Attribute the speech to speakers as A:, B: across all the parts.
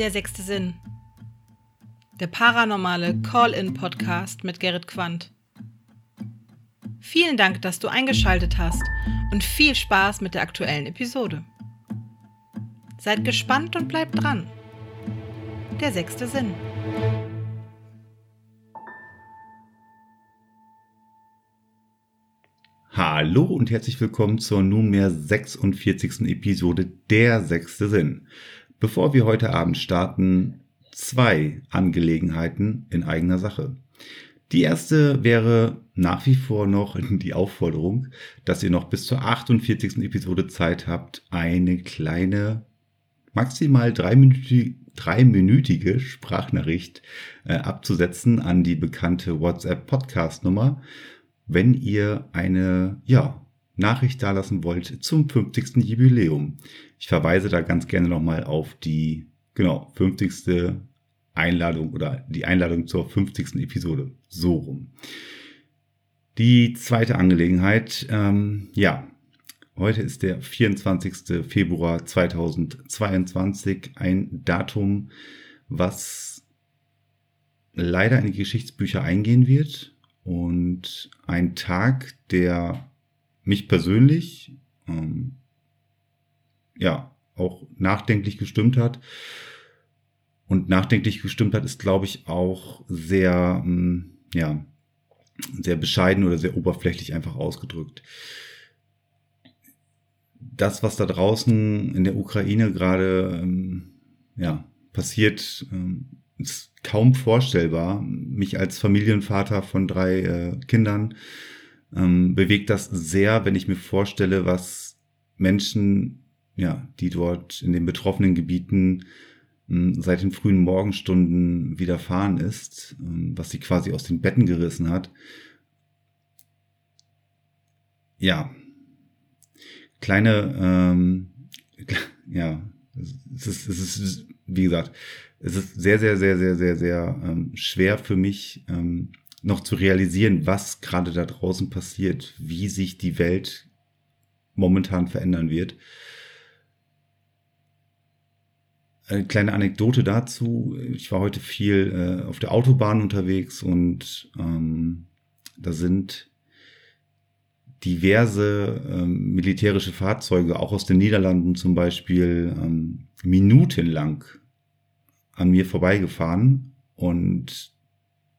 A: Der sechste Sinn. Der paranormale Call-in-Podcast mit Gerrit Quandt. Vielen Dank, dass du eingeschaltet hast und viel Spaß mit der aktuellen Episode. Seid gespannt und bleibt dran. Der sechste Sinn.
B: Hallo und herzlich willkommen zur nunmehr 46. Episode Der sechste Sinn. Bevor wir heute Abend starten, zwei Angelegenheiten in eigener Sache. Die erste wäre nach wie vor noch die Aufforderung, dass ihr noch bis zur 48. Episode Zeit habt, eine kleine, maximal dreiminütige, Sprachnachricht äh, abzusetzen an die bekannte WhatsApp-Podcast-Nummer, wenn ihr eine, ja, Nachricht dalassen wollt zum 50. Jubiläum. Ich verweise da ganz gerne nochmal auf die, genau, 50. Einladung oder die Einladung zur 50. Episode. So rum. Die zweite Angelegenheit, ähm, ja, heute ist der 24. Februar 2022, ein Datum, was leider in die Geschichtsbücher eingehen wird und ein Tag, der mich persönlich ähm, ja auch nachdenklich gestimmt hat. Und nachdenklich gestimmt hat, ist, glaube ich, auch sehr, ähm, ja, sehr bescheiden oder sehr oberflächlich einfach ausgedrückt. Das, was da draußen in der Ukraine gerade ähm, ja, passiert, ähm, ist kaum vorstellbar. Mich als Familienvater von drei äh, Kindern ähm, bewegt das sehr, wenn ich mir vorstelle, was Menschen, ja, die dort in den betroffenen Gebieten ähm, seit den frühen Morgenstunden widerfahren ist, ähm, was sie quasi aus den Betten gerissen hat. Ja, kleine, ähm, ja, es ist, es ist, wie gesagt, es ist sehr, sehr, sehr, sehr, sehr, sehr ähm, schwer für mich, ähm, noch zu realisieren, was gerade da draußen passiert, wie sich die Welt momentan verändern wird. Eine kleine Anekdote dazu. Ich war heute viel äh, auf der Autobahn unterwegs und ähm, da sind diverse ähm, militärische Fahrzeuge, auch aus den Niederlanden zum Beispiel, ähm, minutenlang an mir vorbeigefahren. Und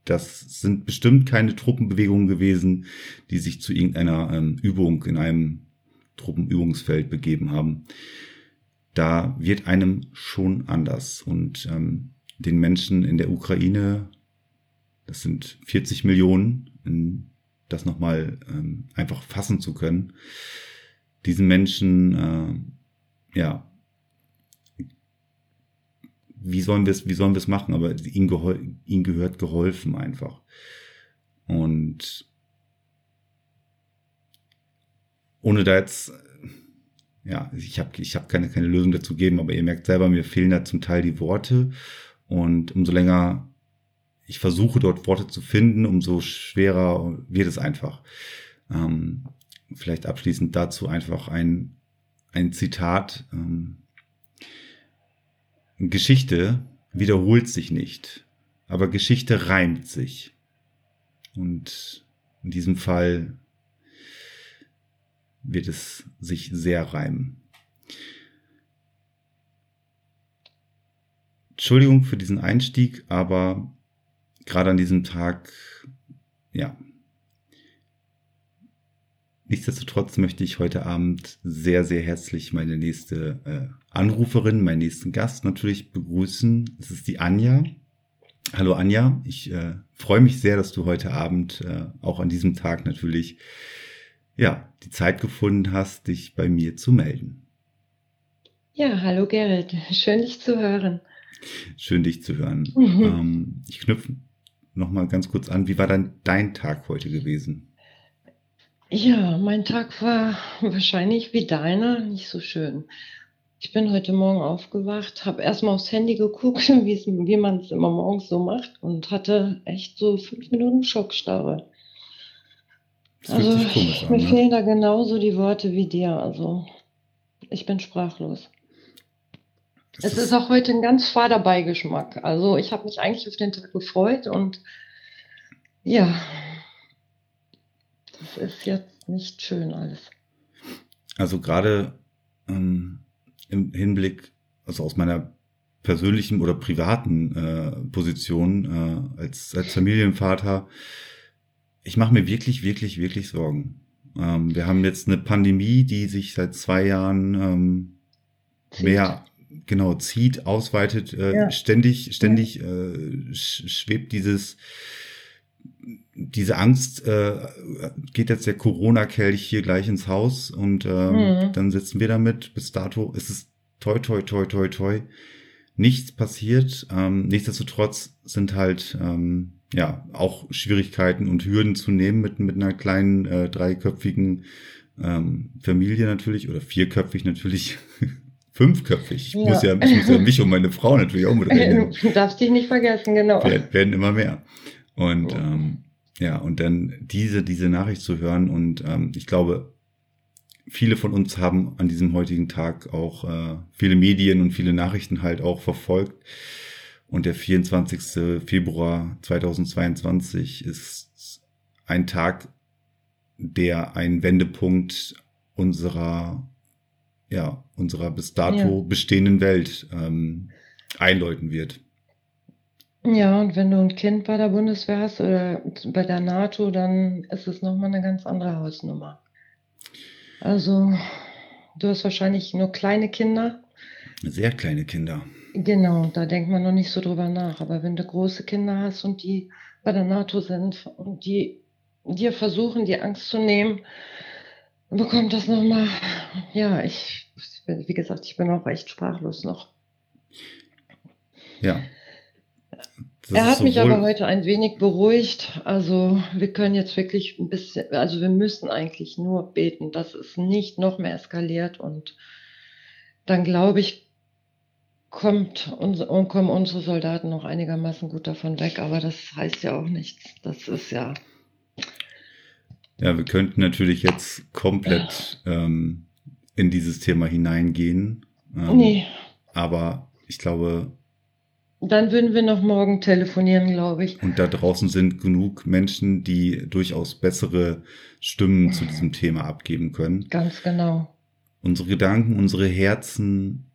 B: das sind bestimmt keine Truppenbewegungen gewesen, die sich zu irgendeiner ähm, Übung in einem Truppenübungsfeld begeben haben. Da wird einem schon anders. Und ähm, den Menschen in der Ukraine, das sind 40 Millionen, in das nochmal ähm, einfach fassen zu können, diesen Menschen, äh, ja, wie sollen wir es, wie sollen wir es machen? Aber ihm, ihm gehört geholfen einfach. Und ohne da jetzt, ja, ich habe ich hab keine, keine Lösung dazu geben, aber ihr merkt selber, mir fehlen da zum Teil die Worte. Und umso länger ich versuche dort Worte zu finden, umso schwerer wird es einfach. Ähm, vielleicht abschließend dazu einfach ein, ein Zitat. Ähm, Geschichte wiederholt sich nicht, aber Geschichte reimt sich. Und in diesem Fall wird es sich sehr reimen. Entschuldigung für diesen Einstieg, aber gerade an diesem Tag, ja, Nichtsdestotrotz möchte ich heute Abend sehr, sehr herzlich meine nächste äh, Anruferin, meinen nächsten Gast natürlich begrüßen. Es ist die Anja. Hallo Anja, ich äh, freue mich sehr, dass du heute Abend äh, auch an diesem Tag natürlich ja die Zeit gefunden hast, dich bei mir zu melden.
C: Ja, hallo Gerrit, schön dich zu hören.
B: Schön dich zu hören. Mhm. Ähm, ich knüpfe noch mal ganz kurz an. Wie war dann dein Tag heute gewesen?
C: Ja, mein Tag war wahrscheinlich wie deiner nicht so schön. Ich bin heute Morgen aufgewacht, habe erstmal aufs Handy geguckt, wie man es immer morgens so macht und hatte echt so fünf Minuten Schockstarre. Also komisch mir ne? fehlen da genauso die Worte wie dir. Also ich bin sprachlos. Es ist auch heute ein ganz fader Beigeschmack. Also ich habe mich eigentlich auf den Tag gefreut und ja, das ist jetzt nicht schön alles.
B: Also gerade ähm, im Hinblick, also aus meiner persönlichen oder privaten äh, Position äh, als, als Familienvater, ich mache mir wirklich, wirklich, wirklich Sorgen. Ähm, wir haben jetzt eine Pandemie, die sich seit zwei Jahren ähm, mehr genau zieht, ausweitet, äh, ja. ständig, ständig äh, schwebt dieses diese Angst, äh, geht jetzt der Corona-Kelch hier gleich ins Haus und ähm, mhm. dann sitzen wir damit. Bis dato ist es toi, toi, toi, toi, toi. Nichts passiert. Ähm, nichtsdestotrotz sind halt ähm, ja auch Schwierigkeiten und Hürden zu nehmen mit, mit einer kleinen äh, dreiköpfigen ähm, Familie natürlich oder vierköpfig natürlich. Fünfköpfig. Ich, ja. Muss ja, ich muss ja mich und meine Frau natürlich auch mit reden.
C: Du darfst dich nicht vergessen, genau.
B: Wir werden immer mehr. Und ähm, ja, und dann diese, diese Nachricht zu hören und ähm, ich glaube, viele von uns haben an diesem heutigen Tag auch äh, viele Medien und viele Nachrichten halt auch verfolgt. Und der 24. Februar 2022 ist ein Tag, der ein Wendepunkt unserer, ja, unserer bis dato ja. bestehenden Welt ähm, einläuten wird.
C: Ja, und wenn du ein Kind bei der Bundeswehr hast oder bei der NATO, dann ist es nochmal eine ganz andere Hausnummer. Also, du hast wahrscheinlich nur kleine Kinder.
B: Sehr kleine Kinder.
C: Genau, da denkt man noch nicht so drüber nach. Aber wenn du große Kinder hast und die bei der NATO sind und die dir versuchen, die Angst zu nehmen, bekommt das nochmal, ja, ich, wie gesagt, ich bin auch echt sprachlos noch.
B: Ja,
C: das er hat mich aber heute ein wenig beruhigt. Also wir können jetzt wirklich ein bisschen, also wir müssen eigentlich nur beten, dass es nicht noch mehr eskaliert und dann glaube ich, kommt unser, kommen unsere Soldaten noch einigermaßen gut davon weg, aber das heißt ja auch nichts. Das ist ja.
B: Ja, wir könnten natürlich jetzt komplett ähm, in dieses Thema hineingehen. Ähm, nee. Aber ich glaube,
C: dann würden wir noch morgen telefonieren, glaube ich.
B: Und da draußen sind genug Menschen, die durchaus bessere Stimmen zu diesem Thema abgeben können.
C: Ganz genau.
B: Unsere Gedanken, unsere Herzen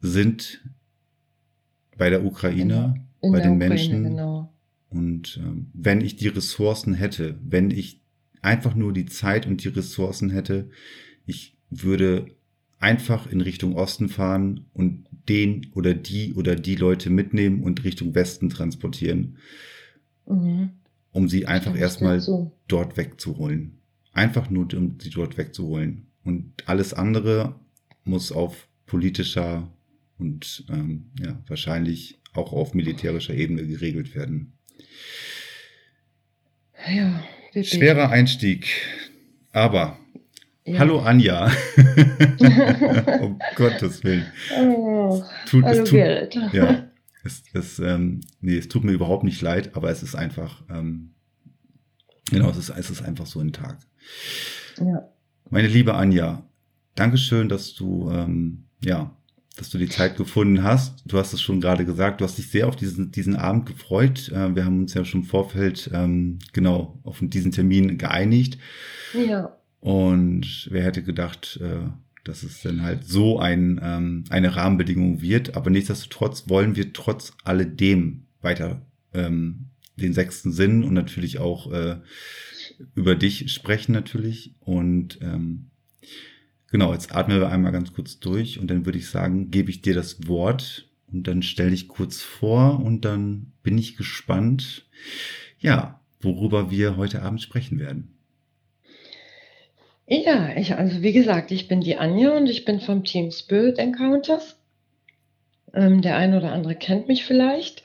B: sind bei der Ukraine, in, in bei der den Ukraine, Menschen. Genau. Und äh, wenn ich die Ressourcen hätte, wenn ich einfach nur die Zeit und die Ressourcen hätte, ich würde einfach in Richtung Osten fahren und den oder die oder die Leute mitnehmen und Richtung Westen transportieren, mhm. um sie einfach erstmal so. dort wegzuholen. Einfach nur, um sie dort wegzuholen. Und alles andere muss auf politischer und ähm, ja, wahrscheinlich auch auf militärischer Ebene geregelt werden.
C: Ja,
B: Schwerer Einstieg, aber ja. Hallo Anja. um Gottes Willen.
C: Oh, tut, hallo
B: es tut, Gerrit. Ja, es, es, ähm, nee, es tut mir überhaupt nicht leid, aber es ist einfach, ähm, genau, es ist, es ist einfach so ein Tag.
C: Ja.
B: Meine liebe Anja, Dankeschön, dass du, ähm, ja, dass du die Zeit gefunden hast. Du hast es schon gerade gesagt, du hast dich sehr auf diesen, diesen Abend gefreut. Äh, wir haben uns ja schon im Vorfeld ähm, genau auf diesen Termin geeinigt.
C: Ja.
B: Und wer hätte gedacht, äh, dass es dann halt so ein, ähm, eine Rahmenbedingung wird. Aber nichtsdestotrotz wollen wir trotz alledem weiter ähm, den sechsten Sinn und natürlich auch äh, über dich sprechen natürlich. Und ähm, genau, jetzt atmen wir einmal ganz kurz durch und dann würde ich sagen, gebe ich dir das Wort und dann stell dich kurz vor und dann bin ich gespannt, ja, worüber wir heute Abend sprechen werden.
C: Ja, ich, also wie gesagt, ich bin die Anja und ich bin vom Team Spirit Encounters. Ähm, der eine oder andere kennt mich vielleicht.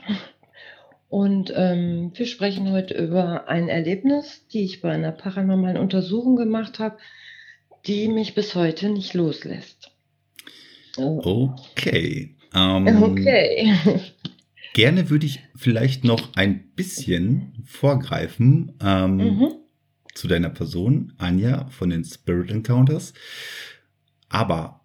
C: Und ähm, wir sprechen heute über ein Erlebnis, die ich bei einer paranormalen Untersuchung gemacht habe, die mich bis heute nicht loslässt.
B: Okay.
C: Ähm, okay.
B: Gerne würde ich vielleicht noch ein bisschen vorgreifen. Ähm, mhm zu deiner Person, Anja von den Spirit Encounters. Aber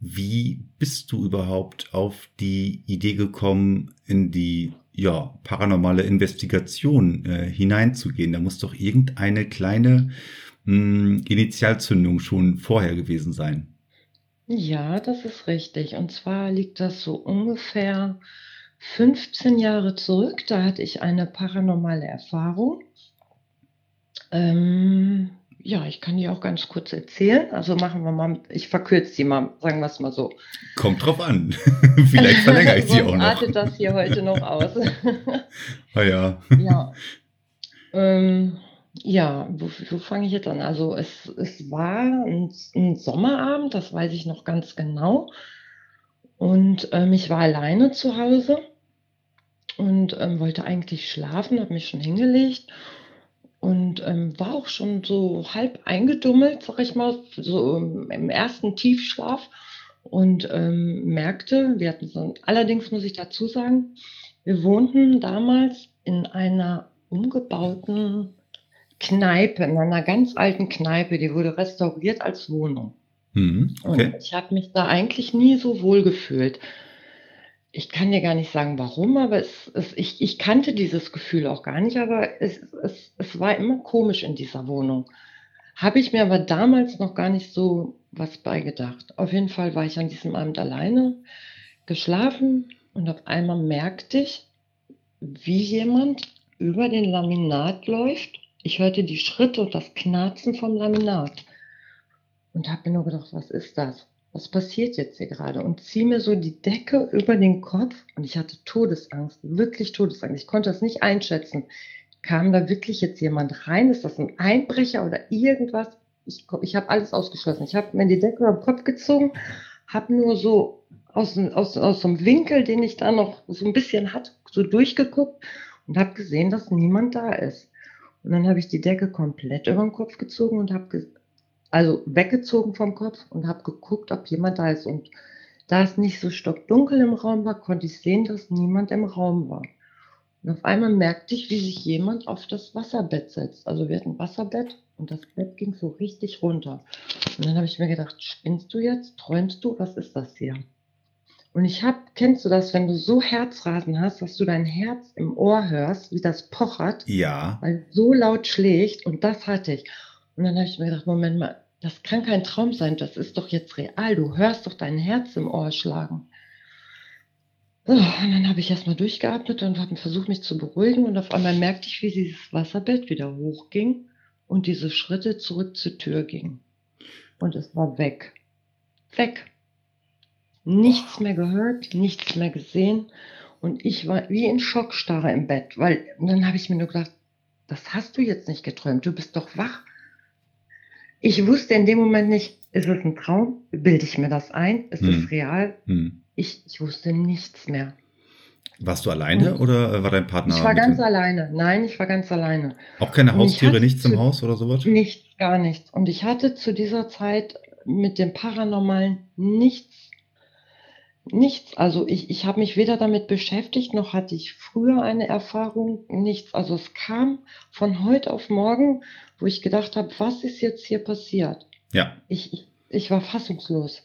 B: Wie bist du überhaupt auf die Idee gekommen, in die ja, paranormale Investigation äh, hineinzugehen? Da muss doch irgendeine kleine mh, hm, Initialzündung schon vorher gewesen sein.
C: Ja, das ist richtig. Und zwar liegt das so ungefähr 15 Jahre zurück. Da hatte ich eine paranormale Erfahrung. Ähm, ja, ich kann die auch ganz kurz erzählen. Also machen wir mal, ich verkürze die mal, sagen wir es mal so.
B: Kommt drauf an. Vielleicht verlängere ich sie auch noch.
C: artet das hier heute noch aus.
B: ah ja.
C: Ja. Ähm, ja, wo, wo fange ich jetzt an? Also es, es war ein, ein, Sommerabend, das weiß ich noch ganz genau. Und ähm, ich war alleine zu Hause und ähm, wollte eigentlich schlafen, habe mich schon hingelegt und ähm, war auch schon so halb eingedummelt, sag ich mal, so im ersten Tiefschlaf und ähm, merkte, wir hatten so, allerdings muss ich dazu sagen, wir wohnten damals in einer umgebauten Kneipe, in einer ganz alten Kneipe, die wurde restauriert als Wohnung. Mhm, okay. Und ich habe mich da eigentlich nie so wohl gefühlt ich kann dir gar nicht sagen, warum, aber es, es, ich, ich kannte dieses Gefühl auch gar nicht, aber es, es, war immer komisch in dieser Wohnung. Habe ich mir aber damals noch gar nicht so was beigedacht. Auf jeden Fall war ich an diesem Abend alleine, geschlafen und auf einmal merkte ich, wie jemand über den Laminat läuft. Ich hörte die Schritte und das Knarzen vom Laminat und habe mir nur gedacht, was ist das? Was passiert jetzt hier gerade? Und ziehe mir so die Decke über den Kopf und ich hatte Todesangst, wirklich Todesangst. Ich konnte das nicht einschätzen. Kam da wirklich jetzt jemand rein? Ist das ein Einbrecher oder irgendwas? Ich, ich habe alles ausgeschlossen. Ich habe mir die Decke über den Kopf gezogen, habe nur so aus, aus, aus so Winkel, den ich da noch so ein bisschen hatte, so durchgeguckt und habe gesehen, dass niemand da ist. Und dann habe ich die Decke komplett über den Kopf gezogen und habe also weggezogen vom Kopf und habe geguckt, ob jemand da ist. Und da es nicht so stockdunkel im Raum war, konnte ich sehen, dass niemand im Raum war. Und auf einmal merkte ich, wie sich jemand auf das Wasserbett setzt. Also wir hatten ein Wasserbett und das Bett ging so richtig runter. Und dann habe ich mir gedacht, spinnst du jetzt? Träumst du? Was ist das hier? Und ich habe, kennst du das, wenn du so Herzrasen hast, dass du dein Herz im Ohr hörst, wie das pochert?
B: Ja.
C: Weil so laut schlägt und das hatte ich. Und dann habe ich mir gedacht, Moment mal, das kann kein Traum sein, das ist doch jetzt real. Du hörst doch dein Herz im Ohr schlagen. So, und dann habe ich erstmal durchgeatmet und habe versucht, mich zu beruhigen. Und auf einmal merkte ich, wie dieses Wasserbett wieder hochging und diese Schritte zurück zur Tür gingen. Und es war weg. Weg. Nichts mehr gehört, nichts mehr gesehen. Und ich war wie in Schockstarre im Bett, weil dann habe ich mir nur gedacht, das hast du jetzt nicht geträumt, du bist doch wach. Ich wusste in dem Moment nicht, ist es ein Traum? Bilde ich mir das ein? Ist hm. es real? Hm. Ich, ich wusste nichts mehr.
B: Warst du alleine Und oder war dein Partner?
C: Ich war ganz dir? alleine. Nein, ich war ganz alleine.
B: Auch keine Haustiere, nichts im Haus oder sowas?
C: Nichts, gar nichts. Und ich hatte zu dieser Zeit mit dem Paranormalen nichts Nichts. Also ich, ich habe mich weder damit beschäftigt, noch hatte ich früher eine Erfahrung, nichts. Also es kam von heute auf morgen, wo ich gedacht habe, was ist jetzt hier passiert?
B: Ja.
C: Ich, ich, ich war fassungslos.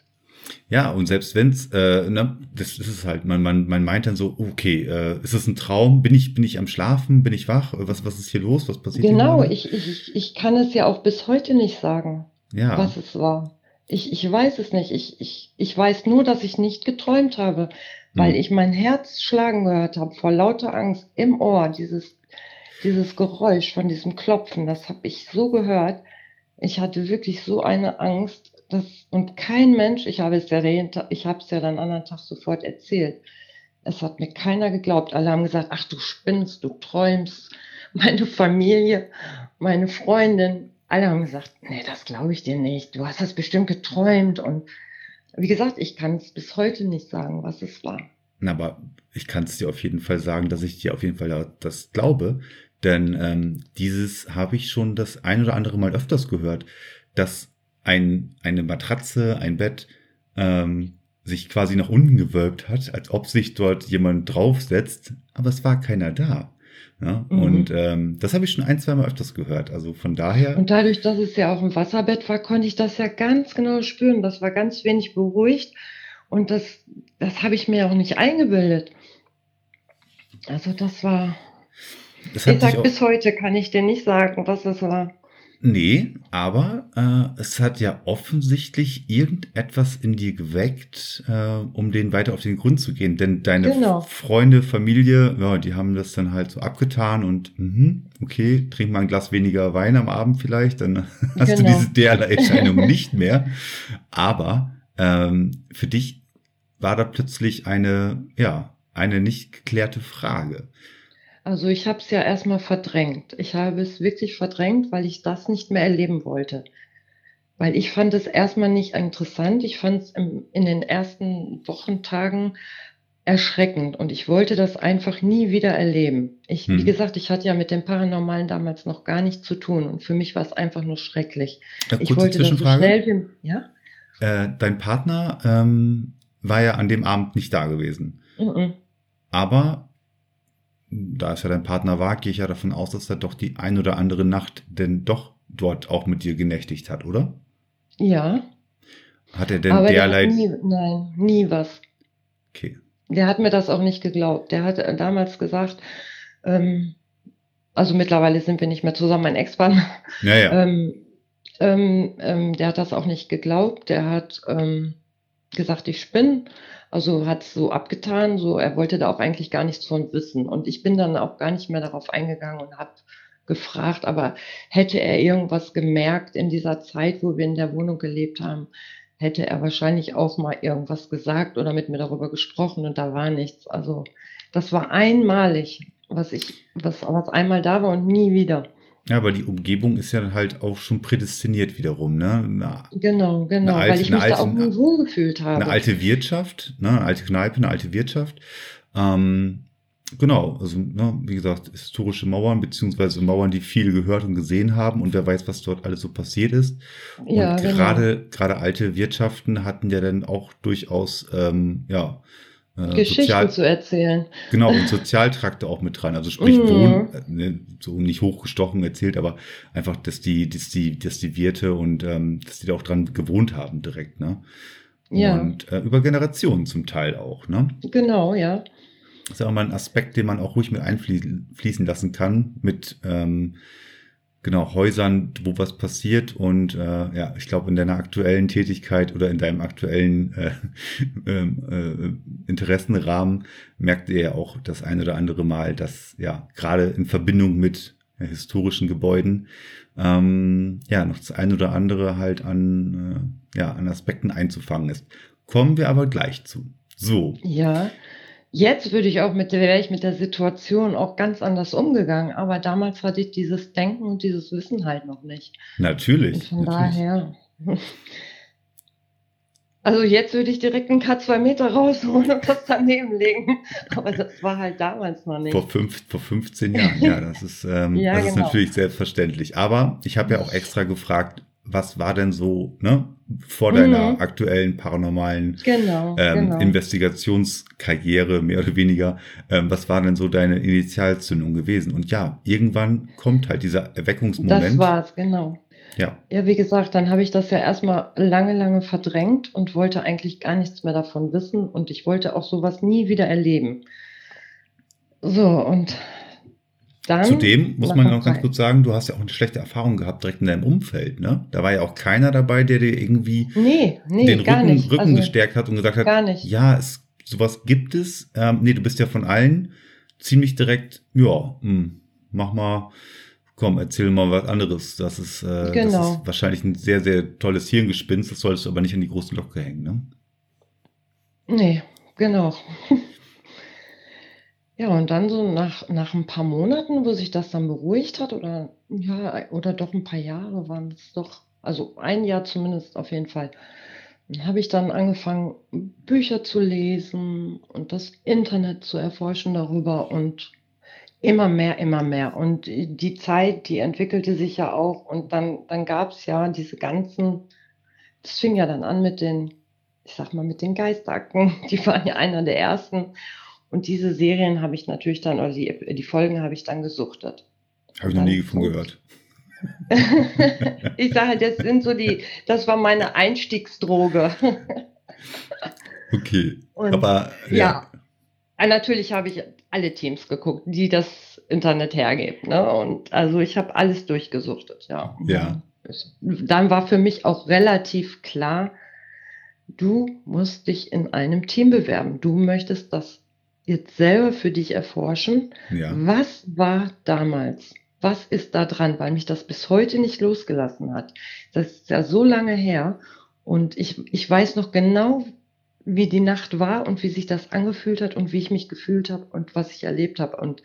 B: Ja, und selbst wenn's, äh, ne, das ist es halt, man, man, man meint dann so, okay, äh, ist es ein Traum? Bin ich, bin ich am Schlafen? Bin ich wach? Was, was ist hier los? Was passiert
C: Genau, ich, ich, ich kann es ja auch bis heute nicht sagen, ja. was es war. Ich, ich weiß es nicht. Ich, ich, ich weiß nur, dass ich nicht geträumt habe, weil hm. ich mein Herz schlagen gehört habe vor lauter Angst im Ohr. Dieses, dieses Geräusch von diesem Klopfen, das habe ich so gehört. Ich hatte wirklich so eine Angst, dass, und kein Mensch, ich habe es ja, ich habe es ja dann anderen Tag sofort erzählt. Es hat mir keiner geglaubt. Alle haben gesagt, ach du spinnst, du träumst. Meine Familie, meine Freundin, alle haben gesagt, nee, das glaube ich dir nicht. Du hast das bestimmt geträumt. Und wie gesagt, ich kann es bis heute nicht sagen, was es war.
B: Na, aber ich kann es dir auf jeden Fall sagen, dass ich dir auf jeden Fall das glaube. Denn ähm, dieses habe ich schon das ein oder andere Mal öfters gehört, dass ein, eine Matratze, ein Bett ähm, sich quasi nach unten gewölbt hat, als ob sich dort jemand draufsetzt, aber es war keiner da. Ja? Mhm. Und ähm, das habe ich schon ein, zwei Mal öfters gehört. Also von daher.
C: Und dadurch, dass es ja auch im Wasserbett war, konnte ich das ja ganz genau spüren. Das war ganz wenig beruhigt. Und das, das habe ich mir auch nicht eingebildet. Also das war. Das ich sag, bis heute kann ich dir nicht sagen, was es war.
B: Nee, aber äh, es hat ja offensichtlich irgendetwas in dir geweckt, äh, um den weiter auf den Grund zu gehen. Denn deine genau. Freunde, Familie, ja, die haben das dann halt so abgetan und mh, okay, trink mal ein Glas weniger Wein am Abend vielleicht, dann hast genau. du diese DLA-Erscheinung nicht mehr. Aber ähm, für dich war da plötzlich eine, ja, eine nicht geklärte Frage.
C: Also ich habe es ja erstmal verdrängt. Ich habe es wirklich verdrängt, weil ich das nicht mehr erleben wollte. Weil ich fand es erstmal nicht interessant. Ich fand es in den ersten Wochentagen erschreckend und ich wollte das einfach nie wieder erleben. Ich, hm. wie gesagt, ich hatte ja mit dem Paranormalen damals noch gar nichts zu tun und für mich war es einfach nur schrecklich.
B: Ja, ich wollte das so schnell wie, ja? Äh, dein Partner ähm, war ja an dem Abend nicht da gewesen. Mhm. Aber da es ja dein Partner war, gehe ich ja davon aus, dass er doch die ein oder andere Nacht denn doch dort auch mit dir genächtigt hat, oder?
C: Ja.
B: Hat er denn Aber derlei.
C: Nie, nein, nie was.
B: Okay.
C: Der hat mir das auch nicht geglaubt. Der hat damals gesagt, ähm, also mittlerweile sind wir nicht mehr zusammen, mein Ex-Mann.
B: Naja.
C: ähm, ähm, ähm, der hat das auch nicht geglaubt. Der hat ähm, gesagt, ich spinne. Also hat es so abgetan, so er wollte da auch eigentlich gar nichts von wissen. Und ich bin dann auch gar nicht mehr darauf eingegangen und habe gefragt, aber hätte er irgendwas gemerkt in dieser Zeit, wo wir in der Wohnung gelebt haben, hätte er wahrscheinlich auch mal irgendwas gesagt oder mit mir darüber gesprochen und da war nichts. Also das war einmalig, was ich, was, was einmal da war und nie wieder.
B: Ja, aber die Umgebung ist ja halt auch schon prädestiniert wiederum, ne?
C: Eine, genau, genau, alte, weil ich mich alte, da auch nie wohl gefühlt habe.
B: Eine alte Wirtschaft, ne? Eine alte Kneipe, eine alte Wirtschaft. Ähm, genau, also ne, wie gesagt, historische Mauern, beziehungsweise Mauern, die viele gehört und gesehen haben und wer weiß, was dort alles so passiert ist. Ja, und gerade, genau. gerade alte Wirtschaften hatten ja dann auch durchaus, ähm, ja,
C: äh, Geschichten Sozial zu erzählen.
B: Genau, und Sozialtrakte auch mit dran. Also sprich, mhm. Wohn, ne, so nicht hochgestochen erzählt, aber einfach, dass die, dass die, dass die Wirte und ähm, dass die da auch dran gewohnt haben direkt, ne? Ja. Und äh, über Generationen zum Teil auch, ne?
C: Genau, ja.
B: Das ist auch mal ein Aspekt, den man auch ruhig mit einfließen lassen kann, mit ähm, genau Häusern, wo was passiert und äh, ja, ich glaube in deiner aktuellen Tätigkeit oder in deinem aktuellen äh, ähm, äh, Interessenrahmen merkt ihr ja auch das ein oder andere Mal, dass ja gerade in Verbindung mit ja, historischen Gebäuden ähm, ja noch das ein oder andere halt an äh, ja an Aspekten einzufangen ist. Kommen wir aber gleich zu. So.
C: Ja. Jetzt würde ich auch mit der, wäre ich mit der Situation auch ganz anders umgegangen, aber damals hatte ich dieses Denken und dieses Wissen halt noch nicht.
B: Natürlich. Und
C: von
B: natürlich.
C: daher. Also jetzt würde ich direkt einen K2 Meter rausholen und das daneben legen. Aber das war halt damals noch nicht.
B: Vor, fünf, vor 15 Jahren, ja, das ist, ähm, ja, das genau. ist natürlich selbstverständlich. Aber ich habe ja auch extra gefragt, was war denn so, ne? Vor deiner mhm. aktuellen paranormalen
C: genau,
B: ähm, genau. Investigationskarriere, mehr oder weniger, ähm, was war denn so deine Initialzündung gewesen? Und ja, irgendwann kommt halt dieser Erweckungsmoment.
C: Das war's, genau.
B: Ja.
C: Ja, wie gesagt, dann habe ich das ja erstmal lange, lange verdrängt und wollte eigentlich gar nichts mehr davon wissen und ich wollte auch sowas nie wieder erleben. So, und
B: dann Zudem muss man noch ganz kurz sagen, du hast ja auch eine schlechte Erfahrung gehabt direkt in deinem Umfeld, ne? Da war ja auch keiner dabei, der dir irgendwie
C: nee, nee,
B: den Rücken, Rücken
C: also,
B: gestärkt hat und gesagt hat,
C: gar nicht.
B: ja, es, sowas gibt es. Ähm, nee, du bist ja von allen ziemlich direkt, ja, mh, hm, mach mal, komm, erzähl mal was anderes. Das ist, äh, genau. das ist wahrscheinlich ein sehr, sehr tolles Hirngespinst, das solltest du aber nicht an die große Glocke hängen, ne?
C: Nee, genau. Ja, und dann so nach, nach ein paar Monaten, wo sich das dann beruhigt hat, oder ja, oder doch ein paar Jahre waren es doch, also ein Jahr zumindest auf jeden Fall, habe ich dann angefangen, Bücher zu lesen und das Internet zu erforschen darüber und immer mehr, immer mehr. Und die Zeit, die entwickelte sich ja auch und dann, dann gab es ja diese ganzen, das fing ja dann an mit den, ich sag mal, mit den Geistakten, die waren ja einer der ersten. Und diese Serien habe ich natürlich dann, oder die, die Folgen habe ich dann gesuchtet.
B: Habe ich noch nie von gehört.
C: ich sage, das sind so die, das war meine Einstiegsdroge.
B: okay.
C: Und,
B: Aber
C: ja. ja. Ah, natürlich habe ich alle Teams geguckt, die das Internet hergibt. Ne? Und also ich habe alles durchgesuchtet, ja.
B: Ja.
C: Dann war für mich auch relativ klar, du musst dich in einem Team bewerben. Du möchtest das jetzt selber für dich erforschen.
B: Ja.
C: Was war damals? Was ist da dran? Weil mich das bis heute nicht losgelassen hat. Das ist ja so lange her. Und ich, ich weiß noch genau, wie die Nacht war und wie sich das angefühlt hat und wie ich mich gefühlt habe und was ich erlebt habe. Und,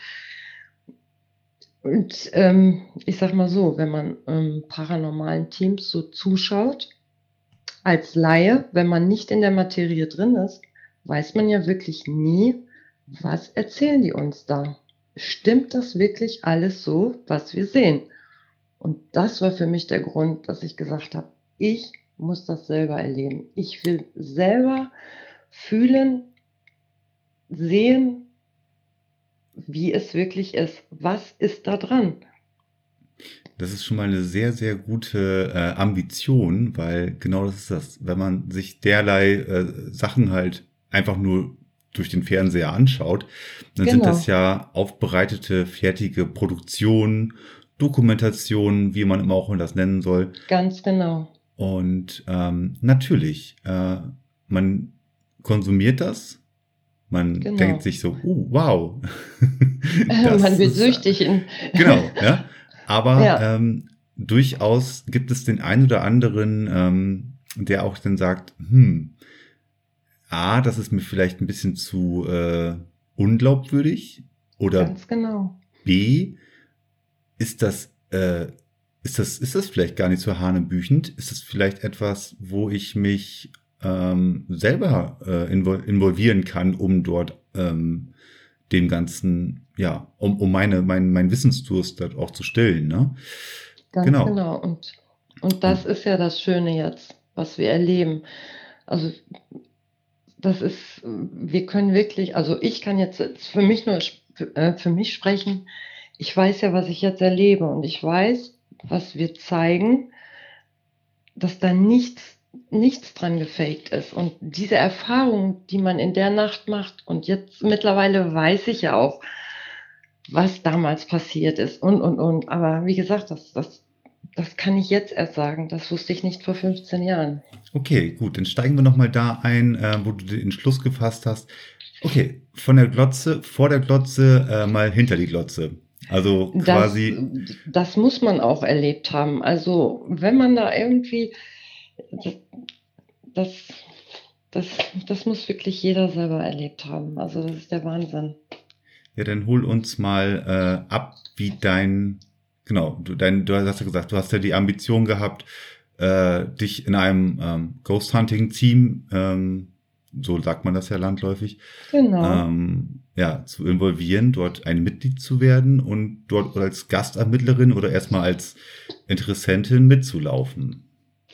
C: und ähm, ich sag mal so, wenn man ähm, paranormalen Teams so zuschaut, als Laie, wenn man nicht in der Materie drin ist, weiß man ja wirklich nie, was erzählen die uns da? Stimmt das wirklich alles so, was wir sehen? Und das war für mich der Grund, dass ich gesagt habe, ich muss das selber erleben. Ich will selber fühlen, sehen, wie es wirklich ist. Was ist da dran?
B: Das ist schon mal eine sehr, sehr gute äh, Ambition, weil genau das ist das. Wenn man sich derlei äh, Sachen halt einfach nur durch den Fernseher anschaut, dann genau. sind das ja aufbereitete, fertige Produktionen, Dokumentationen, wie man immer auch das nennen soll.
C: Ganz genau.
B: Und ähm, natürlich, äh, man konsumiert das, man genau. denkt sich so, uh, wow.
C: man wird süchtig. In
B: genau, ja. Aber ja. Ähm, durchaus gibt es den einen oder anderen, ähm, der auch dann sagt, hm, A, das ist mir vielleicht ein bisschen zu äh, unglaubwürdig. Oder
C: Ganz genau.
B: B, ist das, äh, ist das, ist das vielleicht gar nicht so hanebüchend? Ist das vielleicht etwas, wo ich mich ähm, selber äh, involvieren kann, um dort ähm, dem Ganzen, ja, um, um meine, mein, mein Wissensdurst dort auch zu stillen, ne?
C: Ganz genau. genau. Und, und das ist ja das Schöne jetzt, was wir erleben. Also das ist, wir können wirklich, also ich kann jetzt für mich nur äh, für mich sprechen. Ich weiß ja, was ich jetzt erlebe und ich weiß, was wir zeigen, dass da nichts, nichts dran gefaked ist. Und diese Erfahrung, die man in der Nacht macht und jetzt mittlerweile weiß ich ja auch, was damals passiert ist und, und, und. Aber wie gesagt, das, das das kann ich jetzt erst sagen. Das wusste ich nicht vor 15 Jahren.
B: Okay, gut. Dann steigen wir nochmal da ein, äh, wo du den Schluss gefasst hast. Okay, von der Glotze, vor der Glotze, äh, mal hinter die Glotze. Also quasi.
C: Das, das, muss man auch erlebt haben. Also, wenn man da irgendwie. Das, das, das muss wirklich jeder selber erlebt haben. Also, das ist der Wahnsinn.
B: Ja, dann hol uns mal äh, ab, wie dein Genau, du, dein, du hast ja gesagt, du hast ja die Ambition gehabt, äh, dich in einem ähm, Ghost Hunting Team, ähm, so sagt man das ja landläufig,
C: genau.
B: ähm, ja, zu involvieren, dort ein Mitglied zu werden und dort als Gastermittlerin oder erstmal als Interessentin mitzulaufen.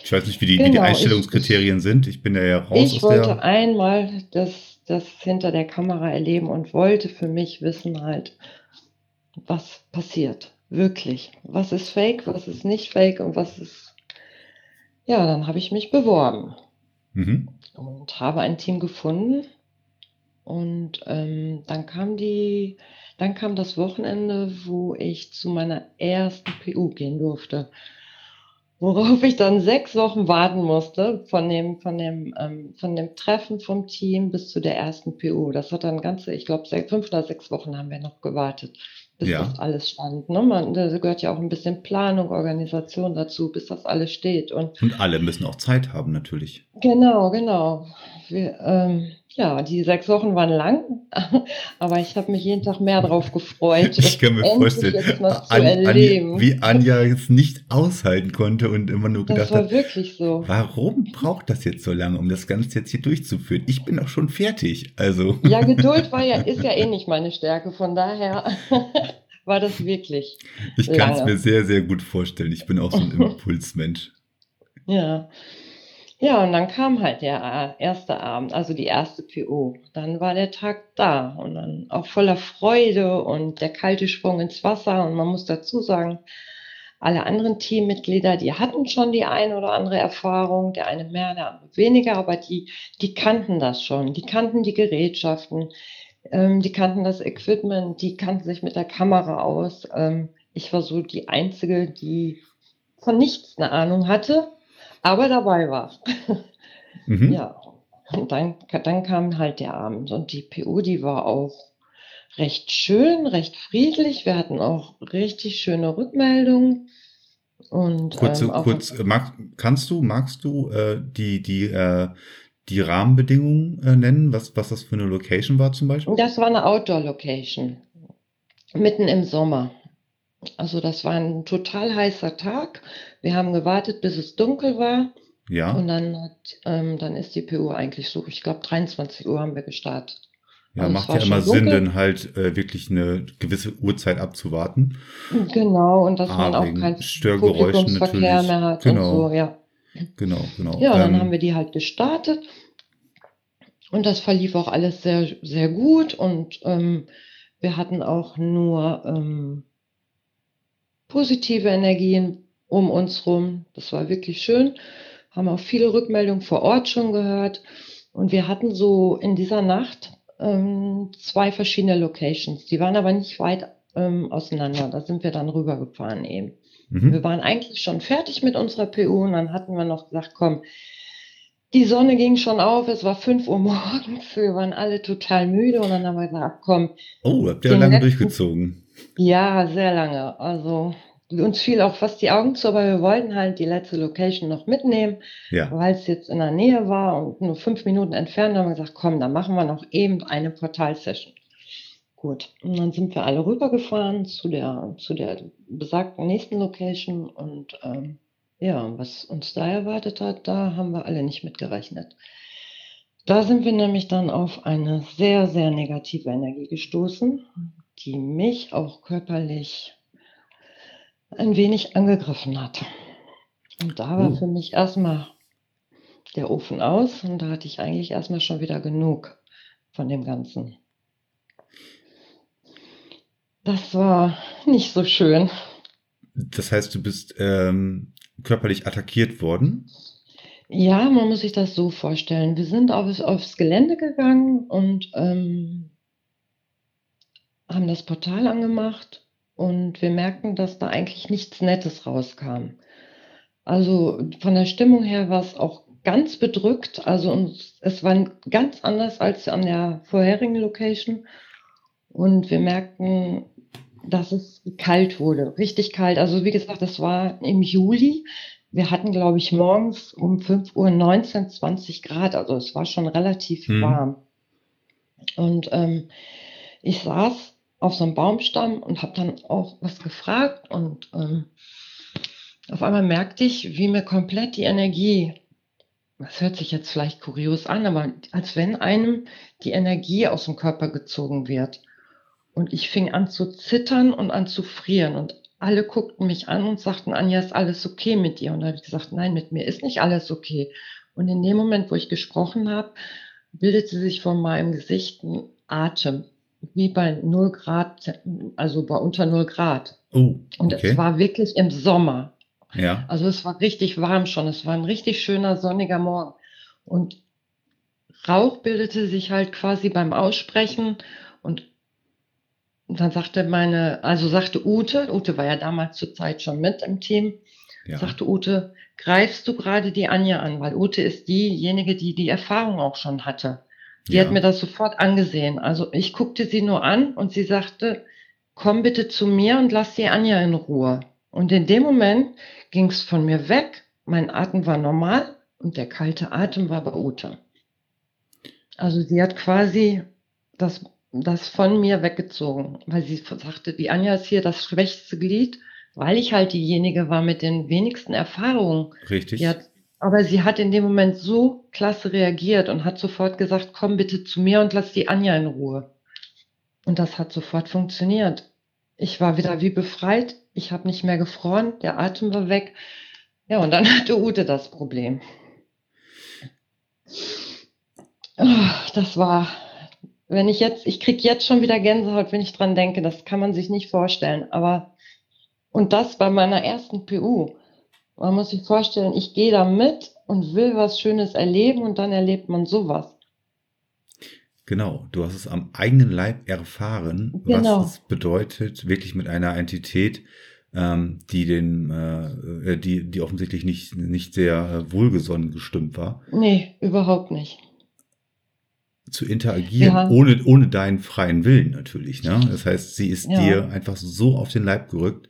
B: Ich weiß nicht, wie die, genau, wie die genau, Einstellungskriterien ich, sind. Ich bin ja, ja raus
C: ich wollte einmal das, das hinter der Kamera erleben und wollte für mich wissen halt, was passiert. Wirklich. Was ist fake, was ist nicht fake und was ist. Ja, dann habe ich mich beworben
B: mhm.
C: und habe ein Team gefunden. Und ähm, dann kam die, dann kam das Wochenende, wo ich zu meiner ersten PU gehen durfte. Worauf ich dann sechs Wochen warten musste, von dem, von dem, ähm, von dem Treffen vom Team bis zu der ersten PU. Das hat dann ganze, ich glaube, fünf oder sechs Wochen haben wir noch gewartet bis ja. das alles stand. Ne? Man, da gehört ja auch ein bisschen Planung, Organisation dazu, bis das alles steht. Und,
B: und alle müssen auch Zeit haben, natürlich.
C: Genau, genau. Wir, ähm, ja, die sechs Wochen waren lang, aber ich habe mich jeden Tag mehr drauf gefreut.
B: ich kann mir vorstellen, An, Anja, wie Anja es nicht aushalten konnte und immer nur gedacht
C: das war hat, wirklich so.
B: warum braucht das jetzt so lange, um das Ganze jetzt hier durchzuführen? Ich bin auch schon fertig. Also.
C: Ja, Geduld war ja, ist ja eh nicht meine Stärke, von daher war das wirklich.
B: Ich kann es mir sehr, sehr gut vorstellen. Ich bin auch so ein Impulsmensch.
C: Ja. Ja, und dann kam halt der äh, erste Abend, also die erste PO. Dann war der Tag da und dann auch voller Freude und der kalte Sprung ins Wasser. Und man muss dazu sagen, alle anderen Teammitglieder, die hatten schon die eine oder andere Erfahrung, der eine mehr, der andere weniger, aber die, die kannten das schon. Die kannten die Gerätschaften, ähm, die kannten das Equipment, die kannten sich mit der Kamera aus. Ähm, ich war so die Einzige, die von nichts eine Ahnung hatte aber dabei war. Mhm. Ja, und dann, dann kam halt der Abend und die PU, die war auch recht schön, recht friedlich. Wir hatten auch richtig schöne Rückmeldungen. Und,
B: kurz, ähm, kurz mag, kannst du, magst du äh, die, die, äh, die Rahmenbedingungen äh, nennen, was, was das für eine Location war zum Beispiel?
C: Das war eine Outdoor-Location, mitten im Sommer. Also das war ein total heißer Tag. Wir haben gewartet, bis es dunkel war.
B: Ja.
C: Und dann, hat, ähm, dann ist die PU eigentlich so, ich glaube 23 Uhr haben wir gestartet.
B: Ja, also macht ja immer Sinn, dann halt äh, wirklich eine gewisse Uhrzeit abzuwarten.
C: Genau, und dass ah, man auch kein Publikumsverkehr mehr hat
B: genau.
C: und so, ja.
B: Genau, genau.
C: Ja, dann ähm, haben wir die halt gestartet. Und das verlief auch alles sehr, sehr gut. Und ähm, wir hatten auch nur ähm, positive Energien um uns rum. Das war wirklich schön. Haben auch viele Rückmeldungen vor Ort schon gehört. Und wir hatten so in dieser Nacht ähm, zwei verschiedene Locations. Die waren aber nicht weit ähm, auseinander. Da sind wir dann rübergefahren eben. Mhm. Wir waren eigentlich schon fertig mit unserer PU und dann hatten wir noch gesagt, komm, die Sonne ging schon auf, es war 5 Uhr morgens, wir waren alle total müde und dann haben wir gesagt, komm.
B: Oh, habt ihr lange letzten, durchgezogen?
C: Ja, sehr lange. Also uns fiel auch fast die Augen zu, aber wir wollten halt die letzte Location noch mitnehmen,
B: ja.
C: weil es jetzt in der Nähe war und nur fünf Minuten entfernt. haben wir gesagt, komm, dann machen wir noch eben eine Portalsession. Gut, und dann sind wir alle rübergefahren zu der, zu der besagten nächsten Location und ähm, ja, was uns da erwartet hat, da haben wir alle nicht mitgerechnet. Da sind wir nämlich dann auf eine sehr, sehr negative Energie gestoßen, die mich auch körperlich ein wenig angegriffen hat. Und da war oh. für mich erstmal der Ofen aus und da hatte ich eigentlich erstmal schon wieder genug von dem Ganzen. Das war nicht so schön.
B: Das heißt, du bist ähm, körperlich attackiert worden?
C: Ja, man muss sich das so vorstellen. Wir sind auf, aufs Gelände gegangen und ähm, haben das Portal angemacht und wir merkten, dass da eigentlich nichts Nettes rauskam. Also von der Stimmung her war es auch ganz bedrückt. Also uns, es war ganz anders als an der vorherigen Location. Und wir merkten, dass es kalt wurde, richtig kalt. Also wie gesagt, das war im Juli. Wir hatten, glaube ich, morgens um 5 Uhr 19, 20 Grad. Also es war schon relativ hm. warm. Und ähm, ich saß auf so einem Baumstamm und habe dann auch was gefragt und ähm, auf einmal merkte ich, wie mir komplett die Energie, das hört sich jetzt vielleicht kurios an, aber als wenn einem die Energie aus dem Körper gezogen wird. Und ich fing an zu zittern und an zu frieren und alle guckten mich an und sagten, Anja, ist alles okay mit dir? Und da habe ich gesagt, nein, mit mir ist nicht alles okay. Und in dem Moment, wo ich gesprochen habe, bildete sich vor meinem Gesicht ein Atem wie bei 0 Grad, also bei unter 0 Grad.
B: Oh,
C: okay. Und es war wirklich im Sommer.
B: Ja.
C: Also es war richtig warm schon. Es war ein richtig schöner sonniger Morgen. Und Rauch bildete sich halt quasi beim Aussprechen und dann sagte meine, also sagte Ute, Ute war ja damals zur Zeit schon mit im Team, ja. sagte Ute, greifst du gerade die Anja an, weil Ute ist diejenige, die die Erfahrung auch schon hatte. Die ja. hat mir das sofort angesehen. Also ich guckte sie nur an und sie sagte, komm bitte zu mir und lass die Anja in Ruhe. Und in dem Moment ging es von mir weg, mein Atem war normal und der kalte Atem war bei Ute. Also sie hat quasi das, das von mir weggezogen, weil sie sagte, die Anja ist hier das schwächste Glied, weil ich halt diejenige war mit den wenigsten Erfahrungen.
B: Richtig.
C: Hat aber sie hat in dem Moment so klasse reagiert und hat sofort gesagt, komm bitte zu mir und lass die Anja in Ruhe. Und das hat sofort funktioniert. Ich war wieder wie befreit. Ich habe nicht mehr gefroren. Der Atem war weg. Ja, und dann hatte Ute das Problem. Ah, das war, wenn ich jetzt, ich kriege jetzt schon wieder Gänsehaut, wenn ich dran denke, das kann man sich nicht vorstellen. Aber, und das bei meiner ersten PU. Man muss sich vorstellen, ich gehe da mit und will was Schönes erleben und dann erlebt man sowas.
B: Genau, du hast es am eigenen Leib erfahren,
C: Genau.
B: was es bedeutet, wirklich mit einer Entität, ähm, die den, äh, die, die offensichtlich nicht, nicht sehr äh, wohlgesonnen gestimmt war,
C: Nee, überhaupt nicht.
B: Zu interagieren,
C: Ja.
B: ohne, ohne deinen freien Willen natürlich. Ne? Das heißt, sie ist
C: Ja.
B: dir einfach so auf den Leib gerückt.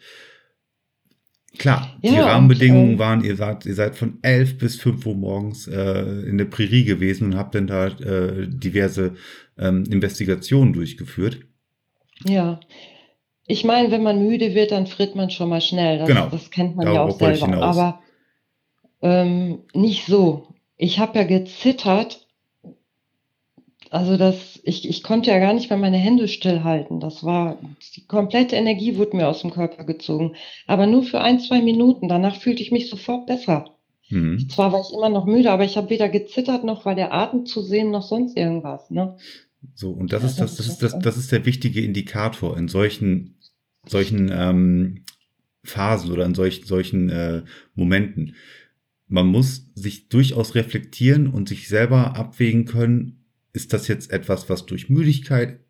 B: Klar, die
C: Ja, und,
B: Rahmenbedingungen
C: ähm,
B: waren, ihr seid, ihr seid von 11 bis 5 Uhr morgens äh, in der Prärie gewesen und habt dann da äh, diverse ähm, Investigationen durchgeführt.
C: Ja. Ich meine, wenn man müde wird, dann friert man schon mal schnell. Das,
B: Genau.
C: das kennt man ja
B: Darauf
C: auch
B: wollte ich
C: selber. Aber ähm, nicht so. Ich habe ja gezittert. Also das, ich, ich konnte ja gar nicht mehr meine Hände stillhalten. Das war, die komplette Energie wurde mir aus dem Körper gezogen. Aber nur für ein, zwei Minuten. Danach fühlte ich mich sofort besser.
B: Mhm.
C: Zwar war ich immer noch müde, aber ich habe weder gezittert noch war der Atem zu sehen noch sonst irgendwas. Ne?
B: So, und das
C: Ja,
B: ist das,
C: das ist das.
B: das ist der wichtige Indikator in solchen, solchen ähm, Phasen oder in solchen, solchen äh, Momenten. Man muss sich durchaus reflektieren und sich selber abwägen können, ist das jetzt etwas, was durch Müdigkeit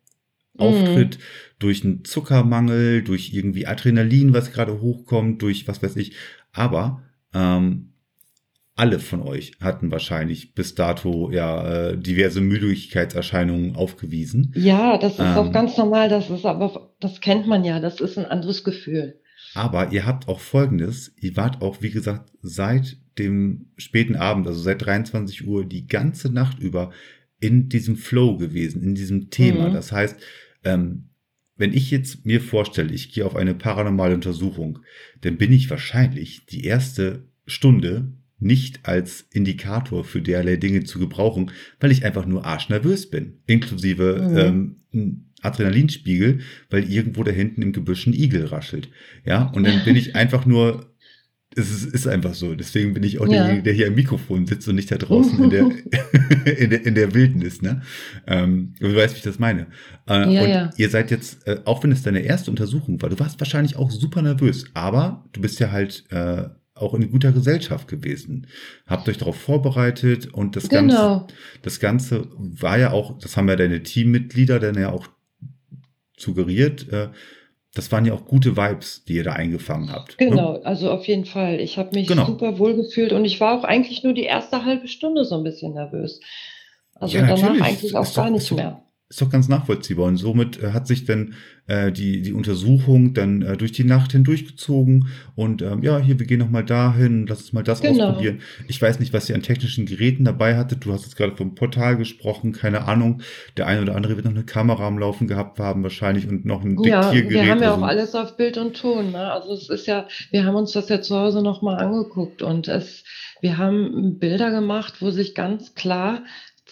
B: auftritt, durch einen Zuckermangel, durch irgendwie Adrenalin, was gerade hochkommt, durch was weiß ich. Aber ähm, alle von euch hatten wahrscheinlich bis dato ja äh, diverse Müdigkeitserscheinungen aufgewiesen.
C: Ja, das ist auch
B: Ähm.
C: ganz normal, das ist aber, das kennt man ja, das ist ein anderes Gefühl.
B: Aber ihr habt auch Folgendes, ihr wart auch, wie gesagt, seit dem späten Abend, also seit 23 Uhr, die ganze Nacht über in diesem Flow gewesen, in diesem Thema.
C: Mhm.
B: Das heißt, ähm, wenn ich jetzt mir vorstelle, ich gehe auf eine paranormale Untersuchung, dann bin ich wahrscheinlich die erste Stunde nicht als Indikator für derlei Dinge zu gebrauchen, weil ich einfach nur arschnervös bin, inklusive
C: Mhm.
B: ähm, ein Adrenalinspiegel, weil irgendwo da hinten im Gebüsch ein Igel raschelt. Ja, und dann bin ich einfach nur, es ist, ist einfach so. Deswegen bin ich auch
C: Ja.
B: derjenige, der hier am Mikrofon sitzt und nicht da draußen in der, in der, in der Wildnis, ne? Ähm, du weißt, wie ich das meine. Äh,
C: Ja,
B: und
C: ja.
B: ihr seid jetzt, äh, auch wenn es deine erste Untersuchung war, du warst wahrscheinlich auch super nervös, aber du bist ja halt äh, auch in guter Gesellschaft gewesen. Habt euch darauf vorbereitet und das Ganze,
C: Genau,
B: das Ganze war ja auch, das haben ja deine Teammitglieder dann ja auch suggeriert, äh, das waren ja auch gute Vibes, die ihr da eingefangen habt. ne?
C: genau, also auf jeden Fall. Ich habe mich
B: Genau.
C: super wohl gefühlt und ich war auch eigentlich nur die erste halbe Stunde so ein bisschen nervös. Also
B: Ja,
C: danach
B: natürlich.
C: eigentlich auch
B: Ist doch-
C: gar nicht
B: ist doch-
C: mehr.
B: Ist doch ganz nachvollziehbar. Und somit äh, hat sich dann äh, die, die Untersuchung dann äh, durch die Nacht hindurchgezogen. Und ähm, ja, hier, wir gehen noch mal dahin, lass uns mal das
C: Genau.
B: ausprobieren. Ich weiß nicht, was ihr an technischen Geräten dabei hattet. Du hast jetzt gerade vom Portal gesprochen, keine Ahnung. Der eine oder andere wird noch eine Kamera am Laufen gehabt haben wahrscheinlich und noch ein
C: Ja,
B: Diktiergerät.
C: wir haben ja
B: also-
C: auch alles auf Bild und Ton. Ne? Also es ist ja, wir haben uns das ja zu Hause nochmal angeguckt und es, wir haben Bilder gemacht, wo sich ganz klar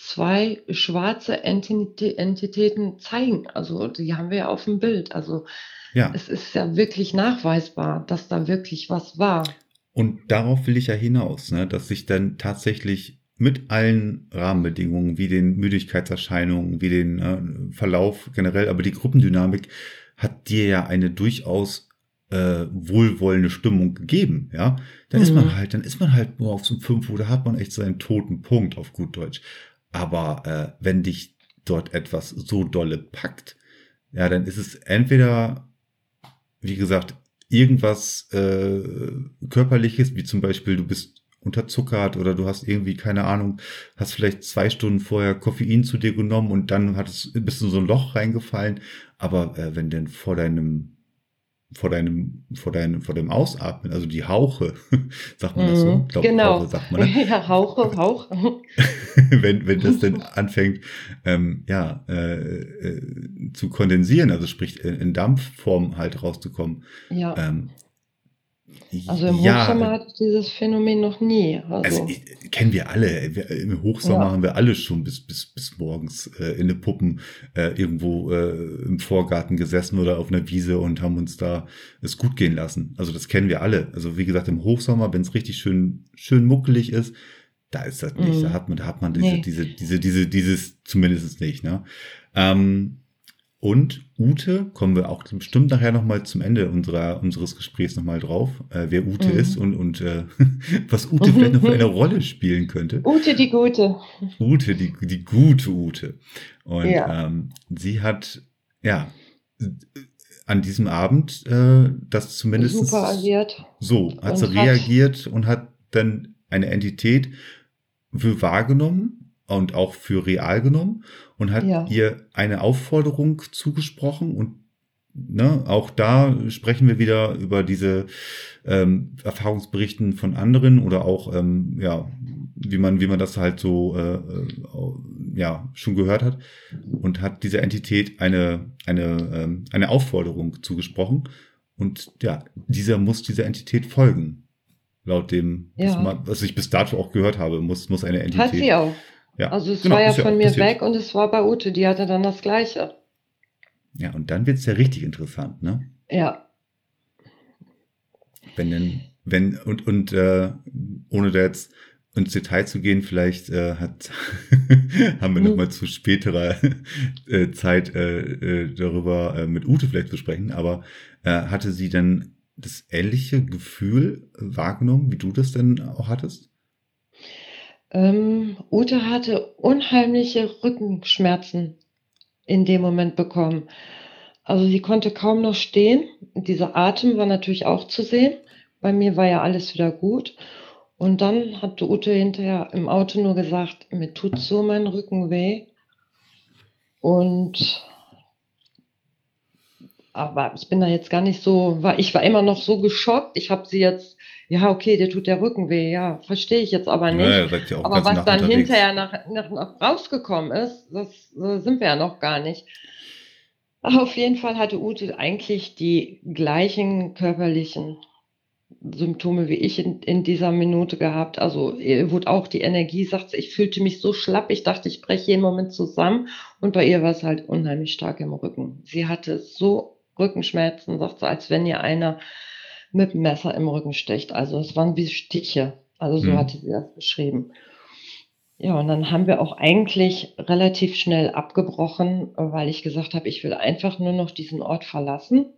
C: zwei schwarze Entitä- Entitäten zeigen. Also die haben wir ja auf dem Bild. Also
B: Ja.
C: es ist ja wirklich nachweisbar, dass da wirklich was war.
B: Und darauf will ich ja hinaus, ne? dass sich dann tatsächlich mit allen Rahmenbedingungen, wie den Müdigkeitserscheinungen, wie den äh, Verlauf generell, aber die Gruppendynamik hat dir ja eine durchaus äh, wohlwollende Stimmung gegeben, ja. Dann ist
C: Mhm.
B: man halt, dann ist man halt nur auf so einem 5 Uhr, da hat man echt seinen toten Punkt auf gut Deutsch. Aber äh, wenn dich dort etwas so dolle packt, ja, dann ist es entweder, wie gesagt, irgendwas äh, körperliches, wie zum Beispiel du bist unterzuckert oder du hast irgendwie keine Ahnung, hast vielleicht zwei Stunden vorher Koffein zu dir genommen und dann hat es, bist du so ein Loch reingefallen. Aber äh, wenn denn vor deinem vor deinem, vor deinem, vor dem Ausatmen, also die Hauche, sagt man das so?
C: Mhm,
B: glaub,
C: genau.
B: Hauche sagt man, ne?
C: Ja, Hauche, Hauch.
B: wenn, wenn das denn anfängt, ähm, ja, äh, äh, zu kondensieren, also sprich in, in Dampfform halt rauszukommen.
C: Ja.
B: Ähm,
C: Also im
B: ja,
C: Hochsommer hatte ich dieses Phänomen noch nie.
B: Also
C: Also,
B: ich, kennen wir alle. Wir, Im Hochsommer
C: Ja.
B: haben wir alle schon bis bis bis morgens äh, in den Puppen äh, irgendwo äh, im Vorgarten gesessen oder auf einer Wiese und haben uns da es gut gehen lassen. Also das kennen wir alle. Also wie gesagt im Hochsommer, wenn es richtig schön schön muckelig ist, Da ist das nicht.
C: Mhm.
B: Da hat man, da hat man diese,
C: Nee.
B: diese, diese, diese, dieses zumindest nicht, ne? Ähm, und Ute, kommen wir auch bestimmt nachher nochmal zum Ende unserer, unseres Gesprächs nochmal drauf, äh, wer Ute
C: Mhm.
B: ist und, und äh, was Ute vielleicht noch für eine Rolle spielen könnte.
C: Ute die Gute.
B: Ute, die, die gute Ute. Und
C: Ja.
B: ähm, sie hat, ja, an diesem Abend äh, das zumindest
C: Super agiert.
B: so, hat sie reagiert und hat dann eine Entität für wahrgenommen und auch für real genommen und hat
C: Ja.
B: ihr eine Aufforderung zugesprochen und ne, auch da sprechen wir wieder über diese ähm, Erfahrungsberichten von anderen oder auch ähm, ja wie man wie man das halt so äh, äh, ja schon gehört hat und hat dieser Entität eine eine ähm, eine Aufforderung zugesprochen und ja dieser muss dieser Entität folgen laut dem was,
C: Ja.
B: man, was ich bis dato auch gehört habe muss muss eine Entität
C: Hat sie auch.
B: Ja
C: Also es
B: genau,
C: war ja von mir
B: passiert.
C: weg und es war bei Ute, die hatte dann das Gleiche.
B: ja und dann wird's ja richtig interessant ne
C: Ja.
B: wenn denn, wenn, und, und äh, ohne da jetzt ins Detail zu gehen, vielleicht äh, hat haben wir
C: Mhm.
B: noch mal zu späterer äh, Zeit äh, äh, darüber äh, mit Ute vielleicht besprechen, aber äh, hatte sie dann das ähnliche Gefühl wahrgenommen, wie du das denn auch hattest?
C: Ähm, Ute hatte unheimliche Rückenschmerzen in dem Moment bekommen. Also sie konnte kaum noch stehen. Dieser Atem war natürlich auch zu sehen. Bei mir war ja alles wieder gut. Und dann hat Ute hinterher im Auto nur gesagt, mir tut so mein Rücken weh. Und aber ich bin da jetzt gar nicht so, war, ich war immer noch so geschockt. Ich habe sie jetzt, ja, okay, dir tut der Rücken weh, ja, verstehe ich jetzt aber nicht.
B: Ja, ja
C: Aber was
B: Nacht
C: dann
B: unterwegs.
C: hinterher nach, nach, nach rausgekommen ist, das äh, sind wir ja noch gar nicht. Auf jeden Fall hatte Ute eigentlich die gleichen körperlichen Symptome wie ich in, in dieser Minute gehabt. Also ihr wurde auch die Energie, sagt sie, ich fühlte mich so schlapp, ich dachte, ich breche jeden Moment zusammen. Und bei ihr war es halt unheimlich stark im Rücken. Sie hatte so Rückenschmerzen, sagt sie, als wenn ihr einer mit Messer im Rücken sticht. Also es waren wie Stiche. Also so
B: Mhm.
C: hatte sie das beschrieben. Ja, und dann haben wir auch eigentlich relativ schnell abgebrochen, weil ich gesagt habe, ich will einfach nur noch diesen Ort verlassen.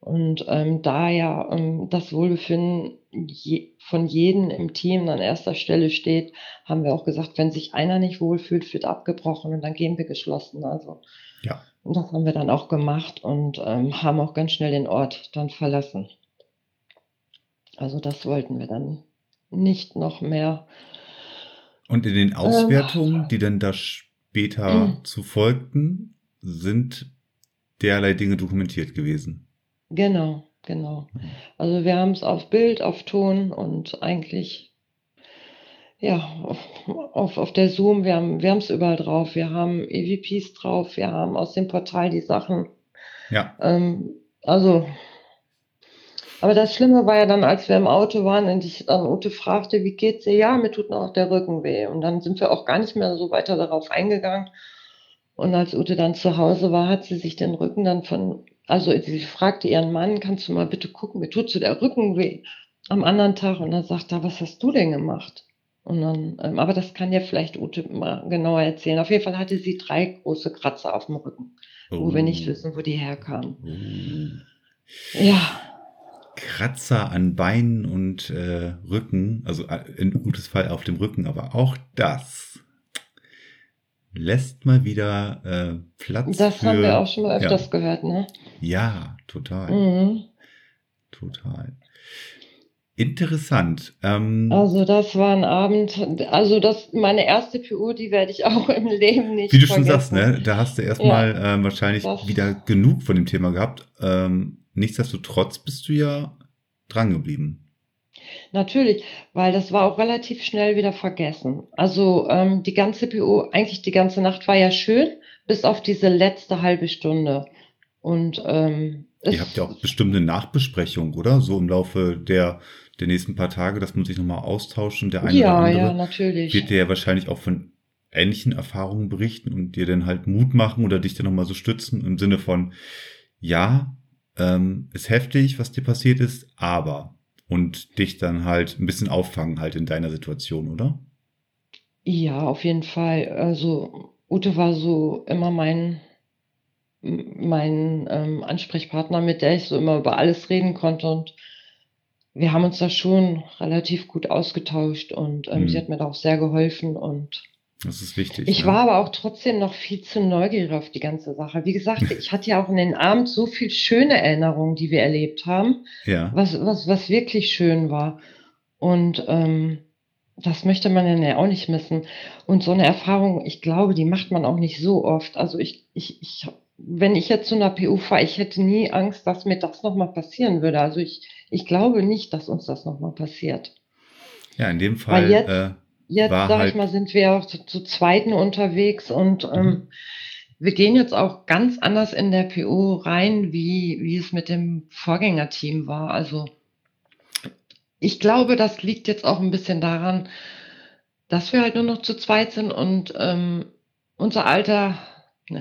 C: Und ähm, da ja ähm, das Wohlbefinden je, von jedem im Team an erster Stelle steht, haben wir auch gesagt, wenn sich einer nicht wohlfühlt, wird abgebrochen und dann gehen wir geschlossen. Also
B: Ja.
C: und das haben wir dann auch gemacht und ähm, haben auch ganz schnell den Ort dann verlassen. Also das wollten wir dann nicht noch mehr.
B: Und in
C: Ähm.
B: den Auswertungen, die dann da später
C: Mhm.
B: zu folgten, sind derlei Dinge dokumentiert gewesen.
C: Genau, genau. Also wir haben es auf Bild, auf Ton und eigentlich ja auf, auf, auf der Zoom, wir haben wir es überall drauf. Wir haben EVPs drauf, wir haben aus dem Portal die Sachen.
B: Ja,
C: Ähm, also, aber das Schlimme war ja dann, als wir im Auto waren und ich dann Ute fragte, wie geht's dir? Ja, mir tut noch der Rücken weh. Und dann sind wir auch gar nicht mehr so weiter darauf eingegangen. Und als Ute dann zu Hause war, hat sie sich den Rücken dann von, also sie fragte ihren Mann, kannst du mal bitte gucken, mir tut so der Rücken weh am anderen Tag. Und dann sagt er, was hast du denn gemacht? Und dann, ähm, aber das kann ja vielleicht Ute mal genauer erzählen. Auf jeden Fall hatte sie drei große Kratzer auf dem Rücken, wo wir nicht
B: Oh.
C: wissen, wo die herkamen.
B: Oh.
C: Ja,
B: Kratzer an Beinen und äh, Rücken, also äh, in Utes Fall auf dem Rücken, aber auch das lässt mal wieder äh, Platz
C: das
B: für.
C: haben wir auch schon mal öfters
B: ja,
C: gehört, ne?
B: ja, total,
C: Mhm.
B: total. Interessant. Ähm,
C: Also das war ein Abend, also das, meine erste PU, die werde ich auch im Leben nicht
B: Wie du schon
C: vergessen.
B: sagst, ne, da hast du erstmal ähm, wahrscheinlich
C: Das-
B: wieder genug von dem Thema gehabt. Ähm, nichtsdestotrotz bist du ja dran geblieben.
C: Natürlich, weil das war auch relativ schnell wieder vergessen. Also ähm, die ganze PU, eigentlich die ganze Nacht war ja schön, bis auf diese letzte halbe Stunde. Und ähm,
B: Ihr habt ja auch bestimmt eine Nachbesprechung, oder? So im Laufe der, der nächsten paar Tage, dass man sich nochmal austauscht der eine
C: ja,
B: oder andere
C: ja, natürlich.
B: wird dir ja wahrscheinlich auch von ähnlichen Erfahrungen berichten und dir dann halt Mut machen oder dich dann nochmal so stützen im Sinne von, ja, ähm, ist heftig, was dir passiert ist, aber und dich dann halt ein bisschen auffangen halt in deiner Situation, oder?
C: Ja, auf jeden Fall. Also Ute war so immer mein, mein ähm, Ansprechpartner, mit der ich so immer über alles reden konnte. Und wir haben uns da schon relativ gut ausgetauscht und ähm,
B: Mhm.
C: sie hat mir da auch sehr geholfen. Und
B: Das ist wichtig.
C: ich
B: ne?
C: war aber auch trotzdem noch viel zu neugierig auf die ganze Sache. Wie gesagt, ich hatte ja auch in den Abend so viel schöne Erinnerungen, die wir erlebt haben
B: Ja.
C: was, was, was wirklich schön war. Und ähm, das möchte man ja auch nicht missen. Und so eine Erfahrung, ich glaube, die macht man auch nicht so oft. Also ich, ich, ich, wenn ich jetzt zu einer PU fahre, ich hätte nie Angst, dass mir das nochmal passieren würde. Also ich, ich glaube nicht, dass uns das nochmal passiert.
B: Ja, in dem Fall.
C: Weil jetzt-
B: äh,
C: Jetzt, sag
B: halt-
C: ich mal, sind wir auch zu, zu Zweiten unterwegs und ähm, wir gehen jetzt auch ganz anders in der PO rein, wie, wie es mit dem Vorgängerteam war. Also ich glaube, das liegt jetzt auch ein bisschen daran, dass wir halt nur noch zu zweit sind und ähm, unser Alter,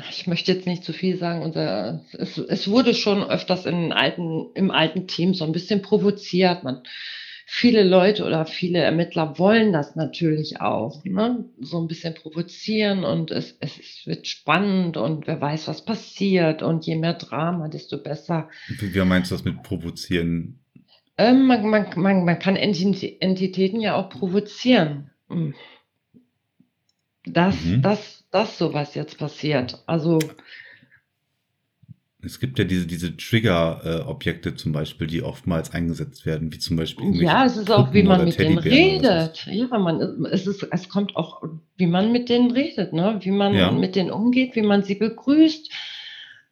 C: ich möchte jetzt nicht zu viel sagen, unser, es, es wurde schon öfters in alten, im alten Team so ein bisschen provoziert. Man, viele Leute oder viele Ermittler wollen das natürlich auch, ne? so ein bisschen provozieren und es, es wird spannend und wer weiß, was passiert und je mehr Drama, desto besser.
B: wie, wie meinst du das mit provozieren?
C: Ähm, man, man, man, man kann Enti- Entitäten ja auch provozieren. Hm. Dass,
B: Mhm.
C: dass, dass sowas jetzt passiert. Also,
B: Es gibt ja diese, diese Trigger-Objekte zum Beispiel, die oftmals eingesetzt werden, wie zum Beispiel.
C: ja, es ist auch, wie man mit denen redet. Ja, man, es ist, es kommt auch, wie man mit denen redet, ne? Wie man
B: Ja.
C: mit denen umgeht, wie man sie begrüßt,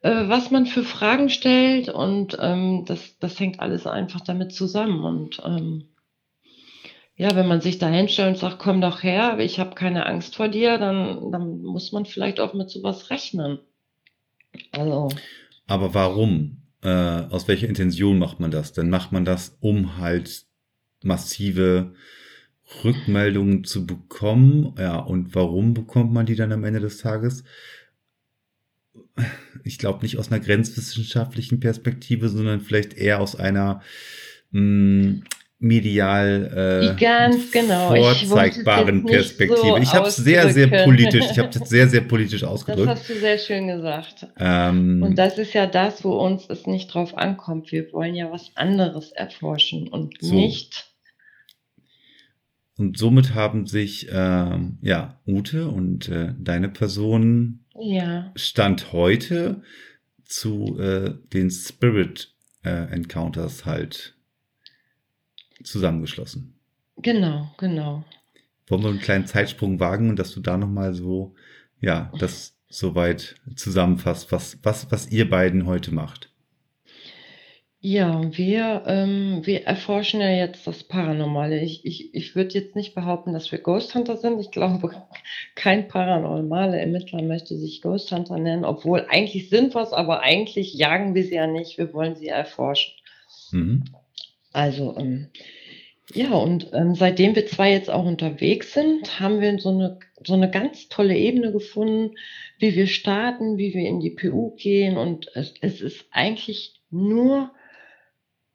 C: äh, was man für Fragen stellt und ähm, das, das hängt alles einfach damit zusammen. Und ähm, ja, wenn man sich da hinstellt und sagt, komm doch her, ich habe keine Angst vor dir, dann, dann muss man vielleicht auch mit sowas rechnen. Also,
B: Aber warum? Äh, aus welcher Intention macht man das? Dann macht man das, um halt massive Rückmeldungen zu bekommen. Ja, und warum bekommt man die dann am Ende des Tages? Ich glaube nicht aus einer grenzwissenschaftlichen Perspektive, sondern vielleicht eher aus einer mh, medial äh,
C: Ganz genau. Ich
B: vorzeigbaren
C: jetzt nicht so
B: Perspektive. ich habe es sehr, sehr politisch, ich habe es sehr, sehr politisch
C: das
B: ausgedrückt.
C: hast du sehr schön gesagt.
B: Ähm,
C: Und das ist ja das, wo uns es nicht drauf ankommt. Wir wollen ja was anderes erforschen und
B: So.
C: nicht.
B: Und somit haben sich ähm, ja Ute und äh, deine Person
C: Ja,
B: Stand heute zu äh, den Spirit äh, Encounters halt zusammengeschlossen.
C: genau, genau.
B: Wollen wir einen kleinen Zeitsprung wagen und dass du da nochmal so, ja, das soweit zusammenfasst, was, was, was ihr beiden heute macht.
C: Ja, wir, ähm, wir erforschen ja jetzt das Paranormale. Ich, ich, ich würde jetzt nicht behaupten, dass wir Ghost Hunter sind. Ich glaube, kein paranormaler Ermittler möchte sich Ghost Hunter nennen, obwohl eigentlich sind wir es, aber eigentlich jagen wir sie ja nicht. Wir wollen sie erforschen.
B: Mhm.
C: Also, ähm, ja, und ähm, seitdem wir zwei jetzt auch unterwegs sind, haben wir so eine, so eine ganz tolle Ebene gefunden, wie wir starten, wie wir in die PU gehen. Und es, es ist eigentlich nur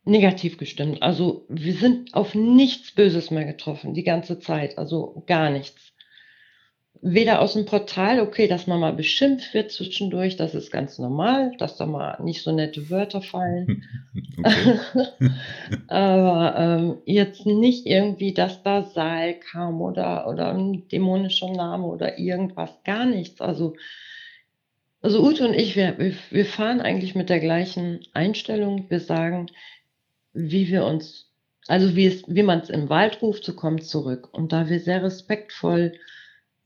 C: negativ gestimmt. Also wir sind auf nichts Böses mehr getroffen, die ganze Zeit. Also gar nichts. Weder aus dem Portal, okay, dass man mal beschimpft wird zwischendurch, das ist ganz normal, dass da mal nicht so nette Wörter fallen. Aber ähm, jetzt nicht irgendwie, dass da Saal kam oder, oder ein dämonischer Name oder irgendwas, gar nichts. Also, also Ute und ich, wir, wir, wir fahren eigentlich mit der gleichen Einstellung. Wir sagen, wie wir uns, also wie es, wie man es im Wald ruft, so kommt zurück. Und da wir sehr respektvoll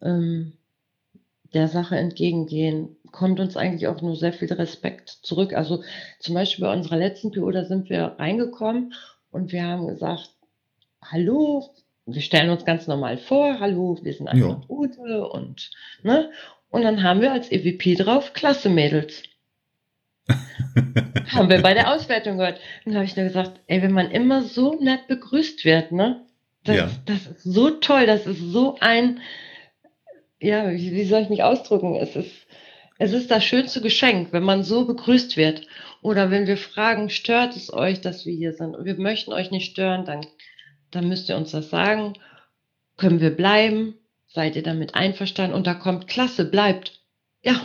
C: ähm, der Sache entgegengehen, kommt uns eigentlich auch nur sehr viel Respekt zurück. Also zum Beispiel bei unserer letzten PO, da sind wir reingekommen und wir haben gesagt, hallo, wir stellen uns ganz normal vor, hallo, wir sind einfach
B: Ja.
C: Ute und, ne? Und dann haben wir als EVP drauf, klasse Mädels. haben wir bei der Auswertung gehört. Und dann habe ich nur gesagt, ey, wenn man immer so nett begrüßt wird, ne? Das,
B: Ja.
C: das ist so toll, das ist so ein, ja, wie, wie soll ich mich ausdrücken? Es ist, es ist das schönste Geschenk, wenn man so begrüßt wird. Oder wenn wir fragen, stört es euch, dass wir hier sind? Und wir möchten euch nicht stören, dann, dann müsst ihr uns das sagen. Können wir bleiben? Seid ihr damit einverstanden? Und da kommt, klasse, bleibt. Ja,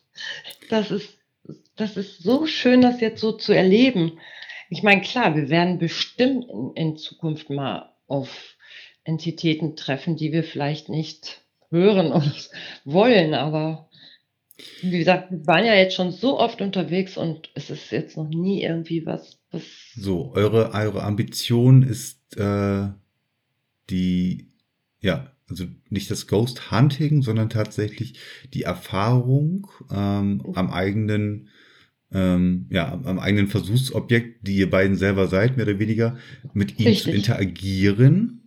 C: das ist, das ist so schön, das jetzt so zu erleben. Ich meine, klar, wir werden bestimmt in, in Zukunft mal auf Entitäten treffen, die wir vielleicht nicht hören oder wollen, aber wie gesagt, wir waren ja jetzt schon so oft unterwegs und es ist jetzt noch nie irgendwie was. was
B: so, eure, eure Ambition ist äh, die, ja, also nicht das Ghost Hunting, sondern tatsächlich die Erfahrung ähm, am eigenen, ähm, ja, am eigenen Versuchsobjekt, die ihr beiden selber seid, mehr oder weniger, mit ihm Richtig. zu interagieren.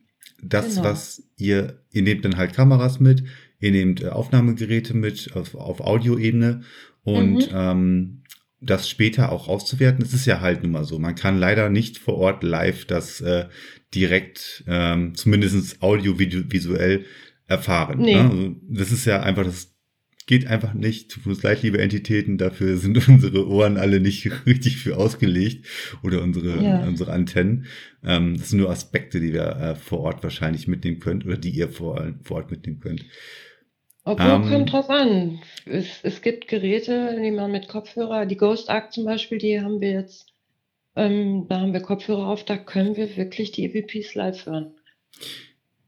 B: Das, genau. was ihr, ihr nehmt dann halt Kameras mit, Ihr nehmt äh, Aufnahmegeräte mit auf, auf Audioebene und mhm. ähm, das später auch auszuwerten. Es ist ja halt nun mal so. Man kann leider nicht vor Ort live das äh, direkt, ähm, zumindest audiovisuell erfahren. Nee. Ne? Also das ist ja einfach das geht einfach nicht. Tut uns leid, liebe Entitäten, dafür sind unsere Ohren alle nicht richtig für ausgelegt oder unsere, ja. unsere Antennen. Ähm, das sind nur Aspekte, die wir äh, vor Ort wahrscheinlich mitnehmen könnt oder die ihr vor, vor Ort mitnehmen könnt.
C: Obwohl, ähm, kommt drauf an. Es, es gibt Geräte, die man mit Kopfhörer, die Ghost Arc zum Beispiel, die haben wir jetzt, ähm, da haben wir Kopfhörer auf, da können wir wirklich die EVPs live hören.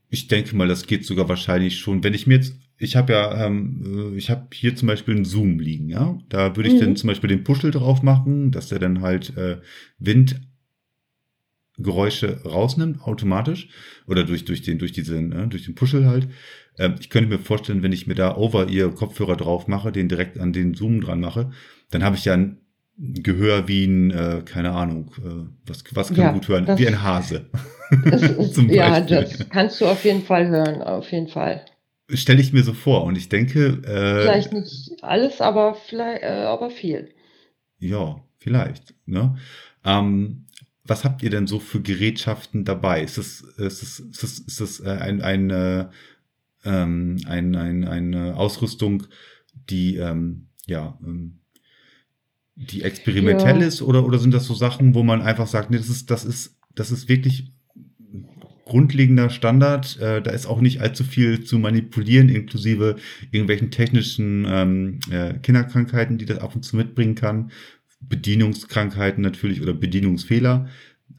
B: Ich denke mal, das geht sogar wahrscheinlich schon. Wenn ich mir jetzt, ich habe ja, ähm, äh, ich habe hier zum Beispiel einen Zoom liegen, ja. Da würde ich mhm. dann zum Beispiel den Puschel drauf machen, dass der dann halt äh, Wind Geräusche rausnimmt, automatisch. Oder durch, durch den, durch diesen, äh, durch den Puschel halt. Ähm, ich könnte mir vorstellen, wenn ich mir da over ihr Kopfhörer drauf mache, den direkt an den Zoom dran mache, dann habe ich ja ein Gehör wie ein, äh, keine Ahnung, äh, was, was kann ja, gut hören? Wie ein Hase.
C: Ist, ja, das kannst du auf jeden Fall hören, auf jeden Fall.
B: Stelle ich mir so vor und ich denke.
C: Äh, vielleicht nicht alles, aber vielleicht, äh, aber viel.
B: Ja, vielleicht. Ne? Ähm, was habt ihr denn so für Gerätschaften dabei? Ist es, ist es, ist es, ist es äh, ein, ein, äh, ähm, ein, ein, eine Ausrüstung, die ähm, ja ähm, die experimentell ja. ist oder, oder sind das so Sachen, wo man einfach sagt, nee, das ist, das ist, das ist wirklich grundlegender Standard. Äh, da ist auch nicht allzu viel zu manipulieren, inklusive irgendwelchen technischen ähm, äh, Kinderkrankheiten, die das ab und zu mitbringen kann. Bedienungskrankheiten natürlich oder Bedienungsfehler.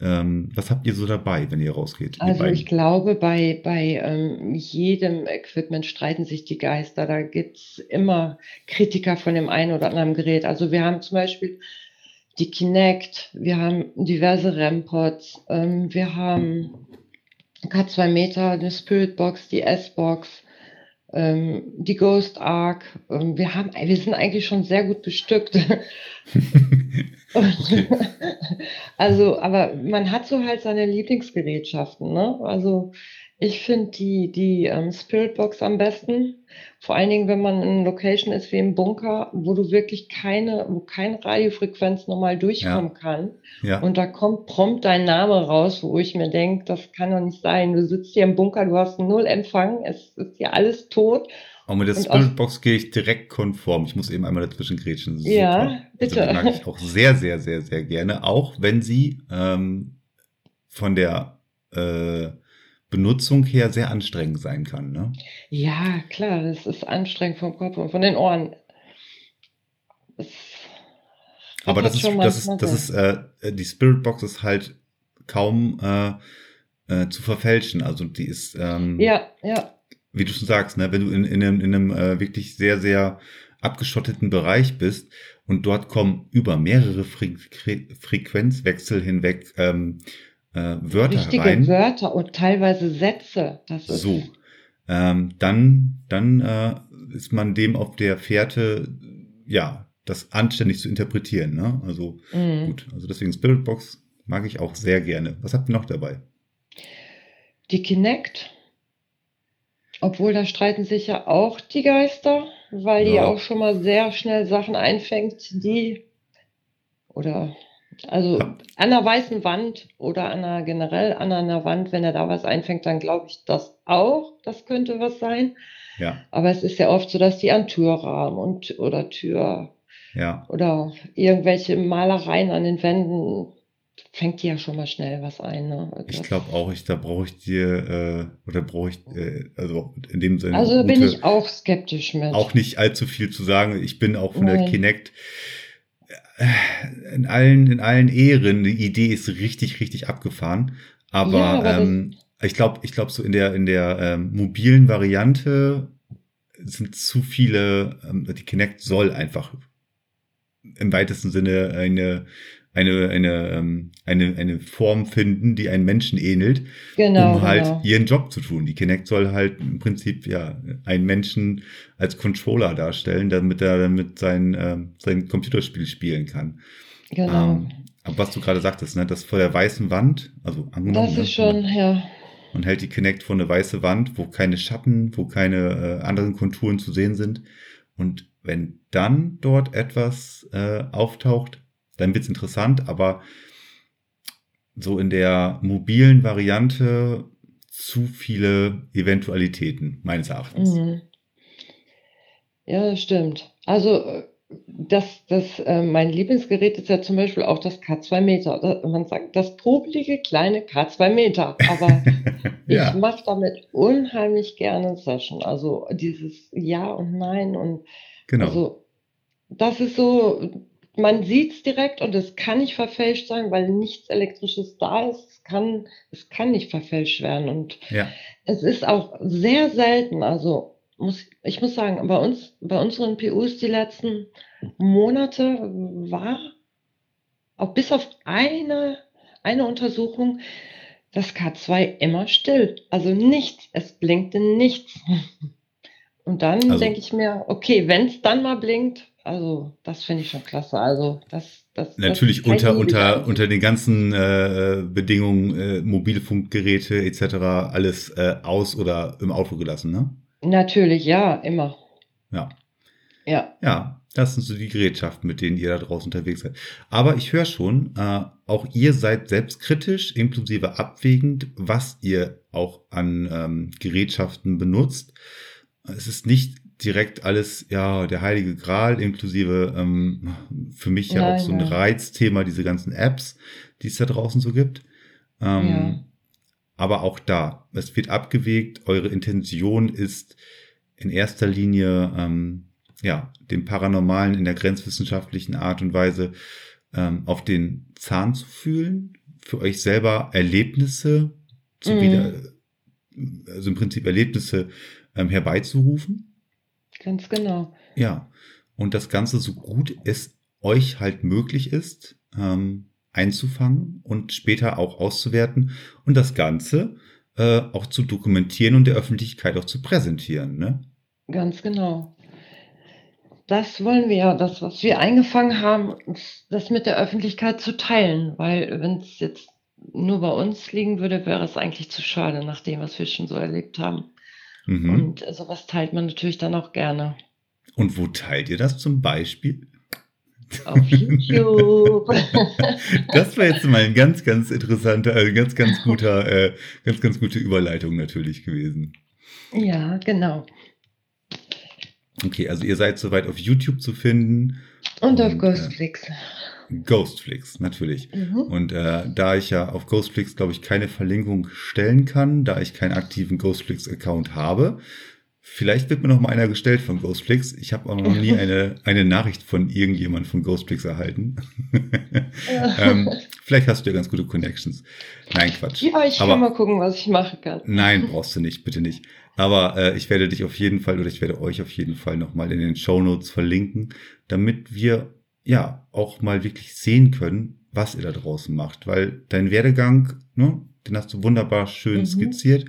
B: Ähm, was habt ihr so dabei, wenn ihr rausgeht?
C: Also ich glaube, bei, bei ähm, jedem Equipment streiten sich die Geister. Da gibt's immer Kritiker von dem einen oder anderen Gerät. Also wir haben zum Beispiel die Kinect, wir haben diverse REM-Pods, ähm, wir haben K2 Meter, eine Spirit Box, die S-Box, ähm, die Ghost Arc. Ähm, wir haben, wir sind eigentlich schon sehr gut bestückt. also, aber man hat so halt seine Lieblingsgerätschaften, ne? Also ich finde die, die ähm, Spiritbox am besten. Vor allen Dingen, wenn man in einer Location ist wie im Bunker, wo du wirklich keine, wo keine Radiofrequenz normal durchkommen ja. kann. Ja. Und da kommt prompt dein Name raus, wo ich mir denke, das kann doch nicht sein. Du sitzt hier im Bunker, du hast null Empfang, es ist hier alles tot.
B: Und mit der Spiritbox gehe ich direkt konform. Ich muss eben einmal dazwischen grätschen.
C: Ja, also bitte.
B: Also, die mag ich auch sehr, sehr, sehr, sehr gerne. Auch wenn sie ähm, von der äh, Benutzung her sehr anstrengend sein kann. Ne?
C: Ja, klar, das ist anstrengend vom Kopf und von den Ohren.
B: Das Aber das ist, das ist, das ist, äh, die Spirit Box ist halt kaum äh, äh, zu verfälschen. Also die ist, ähm,
C: ja, ja.
B: wie du schon sagst, ne, wenn du in, in einem, in einem äh, wirklich sehr, sehr abgeschotteten Bereich bist und dort kommen über mehrere Fre Frequenzwechsel hinweg ähm, äh, Wörter
C: Richtige
B: rein.
C: Wörter und teilweise Sätze.
B: So. Ähm, dann dann äh, ist man dem auf der Fährte, ja, das anständig zu interpretieren. Ne? Also mhm. gut, also deswegen Spiritbox mag ich auch sehr gerne. Was habt ihr noch dabei?
C: Die Kinect. Obwohl da streiten sich ja auch die Geister, weil ja. die auch schon mal sehr schnell Sachen einfängt, die oder also an einer weißen Wand oder an einer, generell an einer Wand, wenn er da was einfängt, dann glaube ich das auch. Das könnte was sein.
B: Ja.
C: Aber es ist ja oft so, dass die an Türrahmen und oder Tür
B: ja.
C: oder irgendwelche Malereien an den Wänden fängt dir ja schon mal schnell was ein. Ne?
B: Ich glaube auch, ich, da brauche ich dir, äh, oder brauche ich, äh, also in dem Sinne.
C: Also bin ich auch skeptisch mit.
B: Auch nicht allzu viel zu sagen. Ich bin auch von Nein. der Kinect in allen, in allen Ehren. Die Idee ist richtig, richtig abgefahren. Aber, ja, aber ähm, ich glaube, ich glaube so in der, in der ähm, mobilen Variante sind zu viele, ähm, die Kinect soll einfach im weitesten Sinne eine eine, eine, ähm, eine, eine Form finden, die einen Menschen ähnelt, genau, um halt genau. ihren Job zu tun. Die Kinect soll halt im Prinzip ja einen Menschen als Controller darstellen, damit er damit sein, ähm, sein Computerspiel spielen kann. Genau. Ähm, aber was du gerade sagtest, ne, das vor der weißen Wand, also
C: angenommen. Das ist ne, schon, ja.
B: Man hält die Kinect vor eine weiße Wand, wo keine Schatten, wo keine äh, anderen Konturen zu sehen sind. Und wenn dann dort etwas äh, auftaucht, dann wird's interessant, aber so in der mobilen Variante zu viele Eventualitäten, meines Erachtens. Mhm.
C: Ja, das stimmt. Also das, das, äh, mein Lieblingsgerät ist ja zum Beispiel auch das K2 Meter. Man sagt das popelige kleine K2 Meter. Aber ja. ich mache damit unheimlich gerne Session. Also dieses Ja und Nein und genau. also das ist so, man sieht es direkt und es kann nicht verfälscht sein, weil nichts Elektrisches da ist. Es kann, es kann nicht verfälscht werden. Und ja. es ist auch sehr selten, also muss, ich muss sagen, bei uns, bei unseren PUs die letzten Monate war, auch bis auf eine, eine Untersuchung, das K2 immer still. Also nichts, es blinkte nichts. Und dann also, denke ich mir, okay, wenn es dann mal blinkt, also das finde ich schon klasse. Also das, das
B: natürlich das unter unter unter den ganzen äh, Bedingungen äh, Mobilfunkgeräte etc. alles äh, aus oder im Auto gelassen, ne?
C: Natürlich, ja, immer.
B: Ja.
C: Ja.
B: Ja, das sind so die Gerätschaften, mit denen ihr da draußen unterwegs seid. Aber ich höre schon, äh, auch ihr seid selbstkritisch, inklusive abwägend, was ihr auch an ähm, Gerätschaften benutzt. Es ist nicht direkt alles, ja, der heilige Gral, inklusive ähm, für mich ja, ja auch so ein ja. Reizthema, diese ganzen Apps, die es da draußen so gibt. Ähm, ja. Aber auch da, es wird abgewegt, eure Intention ist in erster Linie, ähm, ja, dem Paranormalen in der grenzwissenschaftlichen Art und Weise ähm, auf den Zahn zu fühlen, für euch selber Erlebnisse zu mhm. wieder, also im Prinzip Erlebnisse ähm, herbeizurufen
C: Ganz genau.
B: Ja, und das Ganze so gut es euch halt möglich ist, ähm, einzufangen und später auch auszuwerten und das Ganze äh, auch zu dokumentieren und der Öffentlichkeit auch zu präsentieren. Ne?
C: Ganz genau. Das wollen wir ja, das, was wir eingefangen haben, das mit der Öffentlichkeit zu teilen, weil wenn es jetzt nur bei uns liegen würde, wäre es eigentlich zu schade, nach dem, was wir schon so erlebt haben. Mhm. Und sowas teilt man natürlich dann auch gerne.
B: Und wo teilt ihr das zum Beispiel?
C: Auf YouTube.
B: das war jetzt mal ein ganz, ganz interessanter, ein ganz, ganz guter, äh, ganz, ganz gute Überleitung natürlich gewesen.
C: Ja, genau.
B: Okay, also ihr seid soweit auf YouTube zu finden.
C: Und, und auf äh, Ghostflix. Äh,
B: Ghostflix, natürlich. Mhm. Und äh, da ich ja auf Ghostflix, glaube ich, keine Verlinkung stellen kann, da ich keinen aktiven Ghostflix-Account habe, vielleicht wird mir noch mal einer gestellt von Ghostflix. Ich habe auch noch nie eine, eine Nachricht von irgendjemand von Ghostflix erhalten. ähm, vielleicht hast du ja ganz gute Connections. Nein, Quatsch.
C: Ja, ich Aber, kann mal gucken, was ich machen kann.
B: Nein, brauchst du nicht, bitte nicht. Aber äh, ich werde dich auf jeden Fall oder ich werde euch auf jeden Fall noch mal in den Show Notes verlinken, damit wir ja, auch mal wirklich sehen können, was ihr da draußen macht. Weil dein Werdegang, ne, den hast du wunderbar schön mhm. skizziert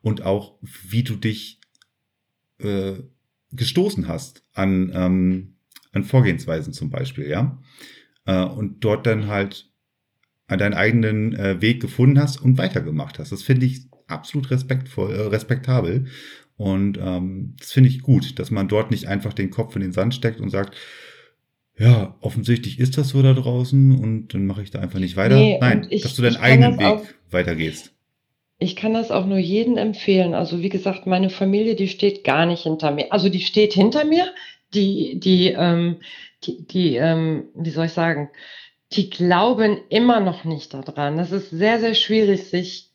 B: und auch, wie du dich äh, gestoßen hast an, ähm, an Vorgehensweisen zum Beispiel, ja. Äh, und dort dann halt an deinen eigenen äh, Weg gefunden hast und weitergemacht hast. Das finde ich absolut respektvoll, äh, respektabel. Und ähm, das finde ich gut, dass man dort nicht einfach den Kopf in den Sand steckt und sagt, ja, offensichtlich ist das so da draußen und dann mache ich da einfach nicht weiter. Nee, Nein, ich, dass du deinen eigenen Weg auch, weitergehst.
C: Ich kann das auch nur jedem empfehlen. Also wie gesagt, meine Familie, die steht gar nicht hinter mir. Also die steht hinter mir, die, die, ähm, die, die ähm, wie soll ich sagen, die glauben immer noch nicht daran. Das ist sehr, sehr schwierig, sich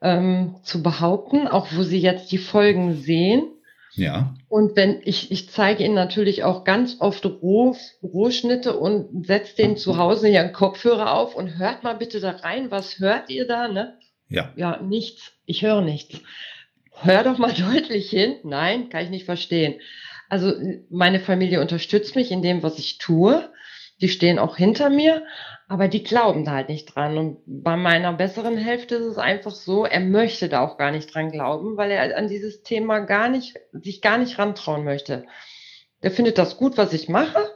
C: ähm, zu behaupten, auch wo sie jetzt die Folgen sehen.
B: Ja.
C: Und wenn ich, ich zeige ihnen natürlich auch ganz oft Roh, Rohschnitte und setze denen zu Hause ihren Kopfhörer auf und hört mal bitte da rein, was hört ihr da, ne?
B: Ja.
C: Ja, nichts. Ich höre nichts. Hör doch mal deutlich hin. Nein, kann ich nicht verstehen. Also meine Familie unterstützt mich in dem, was ich tue. Die stehen auch hinter mir, aber die glauben da halt nicht dran. Und bei meiner besseren Hälfte ist es einfach so, er möchte da auch gar nicht dran glauben, weil er an dieses Thema gar nicht, sich gar nicht rantrauen möchte. Er findet das gut, was ich mache,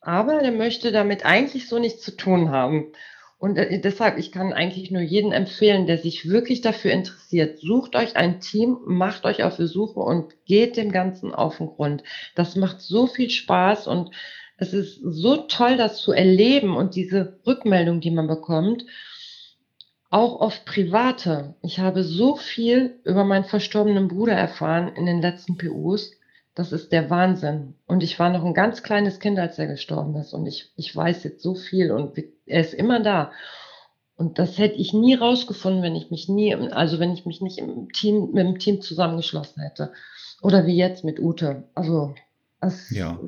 C: aber er möchte damit eigentlich so nichts zu tun haben. Und äh, deshalb, ich kann eigentlich nur jeden empfehlen, der sich wirklich dafür interessiert, sucht euch ein Team, macht euch auf die Suche und geht dem Ganzen auf den Grund. Das macht so viel Spaß und es ist so toll, das zu erleben und diese Rückmeldung, die man bekommt, auch oft private. Ich habe so viel über meinen verstorbenen Bruder erfahren in den letzten PUs. Das ist der Wahnsinn. Und ich war noch ein ganz kleines Kind, als er gestorben ist. Und ich, ich weiß jetzt so viel und er ist immer da. Und das hätte ich nie rausgefunden, wenn ich mich nie, also wenn ich mich nicht im Team, mit dem Team zusammengeschlossen hätte. Oder wie jetzt mit Ute. Also, es,
B: Ja.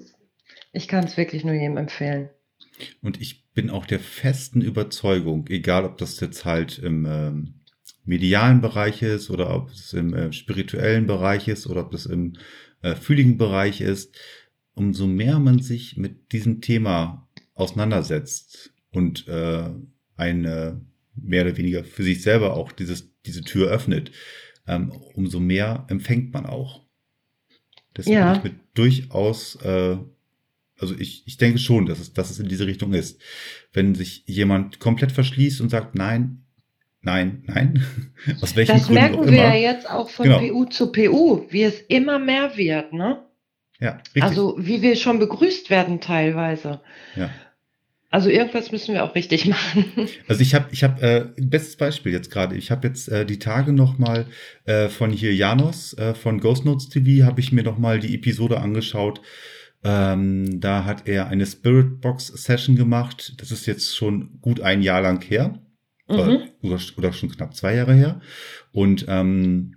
C: Ich kann es wirklich nur jedem empfehlen.
B: Und ich bin auch der festen Überzeugung, egal ob das jetzt halt im ähm, medialen Bereich ist oder ob es im äh, spirituellen Bereich ist oder ob das im äh, fühligen Bereich ist, umso mehr man sich mit diesem Thema auseinandersetzt und äh, eine mehr oder weniger für sich selber auch dieses, diese Tür öffnet, ähm, umso mehr empfängt man auch. Deswegen
C: Ja.
B: bin ich mit durchaus, äh, also ich, ich denke schon, dass es, dass es in diese Richtung ist. Wenn sich jemand komplett verschließt und sagt, nein, nein, nein, aus welchen
C: Das
B: Gründen auch
C: merken wir ja
B: immer.
C: jetzt auch von
B: Genau.
C: PU zu PU, wie es immer mehr wird, ne?
B: Ja, richtig.
C: Also wie wir schon begrüßt werden teilweise.
B: ja.
C: Also irgendwas müssen wir auch richtig machen.
B: Also ich habe, ich habe äh, bestes Beispiel jetzt gerade. Ich habe jetzt äh, die Tage noch mal äh, von hier Janos äh, von Ghost Notes TV habe ich mir noch mal die Episode angeschaut. Ähm, da hat er eine Spirit Box Session gemacht. Das ist jetzt schon gut ein Jahr lang her.
C: Mhm.
B: Oder, oder, schon knapp zwei Jahre her. Und ähm,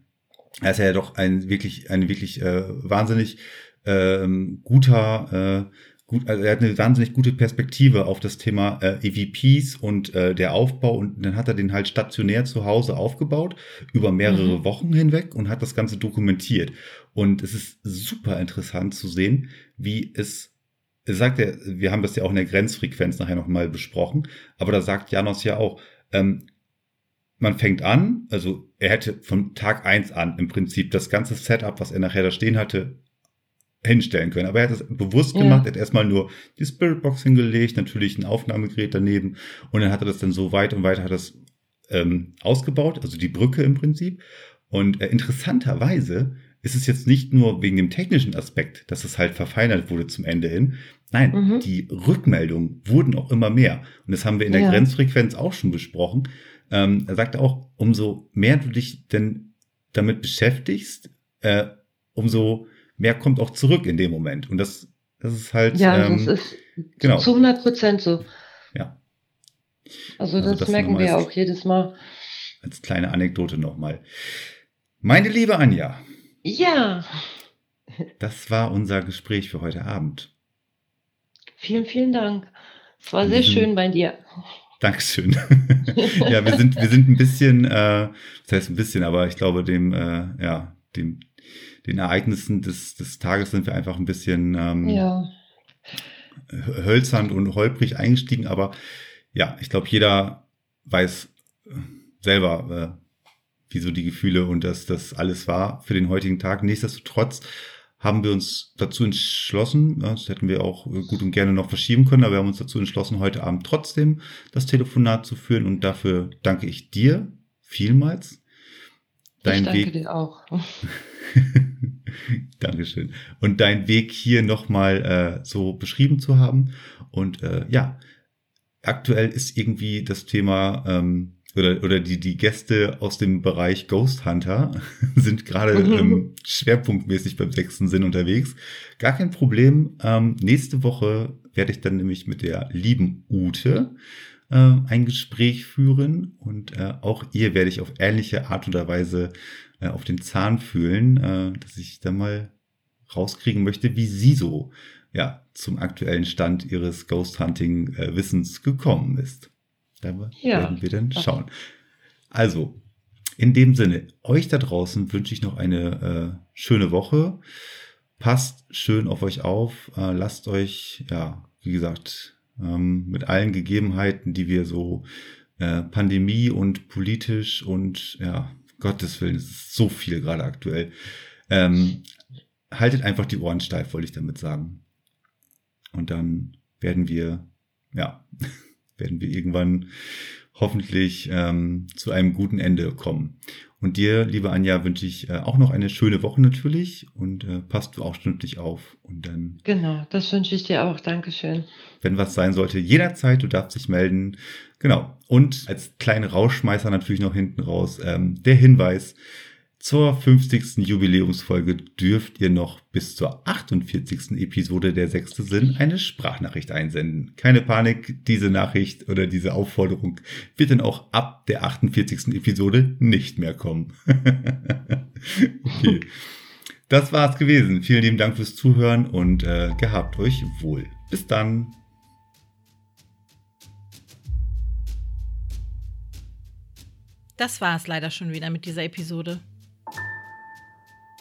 B: er ist ja doch ein wirklich, ein wirklich äh, wahnsinnig ähm, guter, äh, gut, also er hat eine wahnsinnig gute Perspektive auf das Thema äh, EVPs und äh, der Aufbau und dann hat er den halt stationär zu Hause aufgebaut über mehrere
C: Mhm.
B: Wochen hinweg und hat das Ganze dokumentiert. Und es ist super interessant zu sehen, wie es er sagt er, wir haben das ja auch in der Grenzfrequenz nachher nochmal besprochen, aber da sagt Janos ja auch, ähm, man fängt an, also er hätte von Tag eins an im Prinzip das ganze Setup, was er nachher da stehen hatte, hinstellen können. Aber er hat es bewusst
C: Ja.
B: gemacht, er hat erstmal nur die Spiritbox hingelegt, natürlich ein Aufnahmegerät daneben und dann hat er das dann so weit und weit hat das ähm, ausgebaut, also die Brücke im Prinzip. Und äh, interessanterweise ist es jetzt nicht nur wegen dem technischen Aspekt, dass es halt verfeinert wurde zum Ende hin. Nein,
C: Mhm.
B: die Rückmeldungen wurden auch immer mehr. Und das haben wir in der
C: Ja.
B: Grenzfrequenz auch schon besprochen. Ähm, er sagte auch, umso mehr du dich denn damit beschäftigst, äh, umso mehr kommt auch zurück in dem Moment. Und das, das ist halt,
C: Ja,
B: ähm,
C: das ist
B: genau.
C: zu 100 Prozent so.
B: Ja.
C: Also,
B: Also
C: das,
B: das
C: merken wir
B: als-
C: auch jedes Mal.
B: als kleine Anekdote nochmal. Meine liebe Anja,
C: Ja,
B: das war unser Gespräch für heute Abend.
C: vielen, vielen Dank. Es war sehr schön bei dir.
B: Dankeschön. ja, wir sind, wir sind ein bisschen, äh, das heißt ein bisschen, aber ich glaube, dem, äh, ja, dem, den Ereignissen des, des Tages sind wir einfach ein bisschen ähm,
C: Ja,
B: hölzern und holprig eingestiegen, aber ja, ich glaube, jeder weiß selber, äh, wie so die Gefühle und dass das alles war für den heutigen Tag. Nichtsdestotrotz haben wir uns dazu entschlossen, das hätten wir auch äh, gut und gerne noch verschieben können, aber wir haben uns dazu entschlossen, heute Abend trotzdem das Telefonat zu führen und dafür danke ich dir vielmals.
C: ich danke dir auch.
B: Dankeschön. Und dein Weg hier nochmal äh, so beschrieben zu haben. Und äh, ja, aktuell ist irgendwie das Thema ähm, oder, oder die, die Gäste aus dem Bereich Ghost Hunter sind gerade ähm, schwerpunktmäßig beim sechsten Sinn unterwegs. Gar kein Problem. Ähm, nächste Woche werde ich dann nämlich mit der lieben Ute äh, ein Gespräch führen und äh, auch ihr werde ich auf ähnliche Art und Weise äh, auf den Zahn fühlen, äh, dass ich dann mal rauskriegen möchte, wie sie so ja, zum aktuellen Stand ihres Ghost Hunting äh, Wissens gekommen ist. Da ja. werden wir dann schauen. Also, in dem Sinne, euch da draußen wünsche ich noch eine äh, schöne Woche. Passt schön auf euch auf. Äh, lasst euch, ja, wie gesagt, ähm, mit allen Gegebenheiten, die wir so äh, Pandemie und politisch und ja, Gottes Willen, es ist so viel gerade aktuell. Ähm, haltet einfach die Ohren steif, wollte ich damit sagen. Und dann werden wir, ja, werden wir irgendwann hoffentlich ähm, zu einem guten Ende kommen. Und dir, liebe Anja, wünsche ich äh, auch noch eine schöne Woche natürlich und äh, passt du auch stündlich auf. Und dann.
C: Genau, das wünsche ich dir auch. Dankeschön.
B: Wenn was sein sollte, jederzeit, du darfst dich melden. Genau. Und als kleine Rauschmeißer natürlich noch hinten raus ähm, der Hinweis, zur 50. Jubiläumsfolge dürft ihr noch bis zur 48. Episode der sechste Sinn eine Sprachnachricht einsenden. Keine Panik, diese Nachricht oder diese Aufforderung wird dann auch ab der 48. Episode nicht mehr kommen. okay. Das war's gewesen. Vielen lieben Dank fürs Zuhören und äh, gehabt euch wohl. Bis dann.
A: Das war's leider schon wieder mit dieser Episode.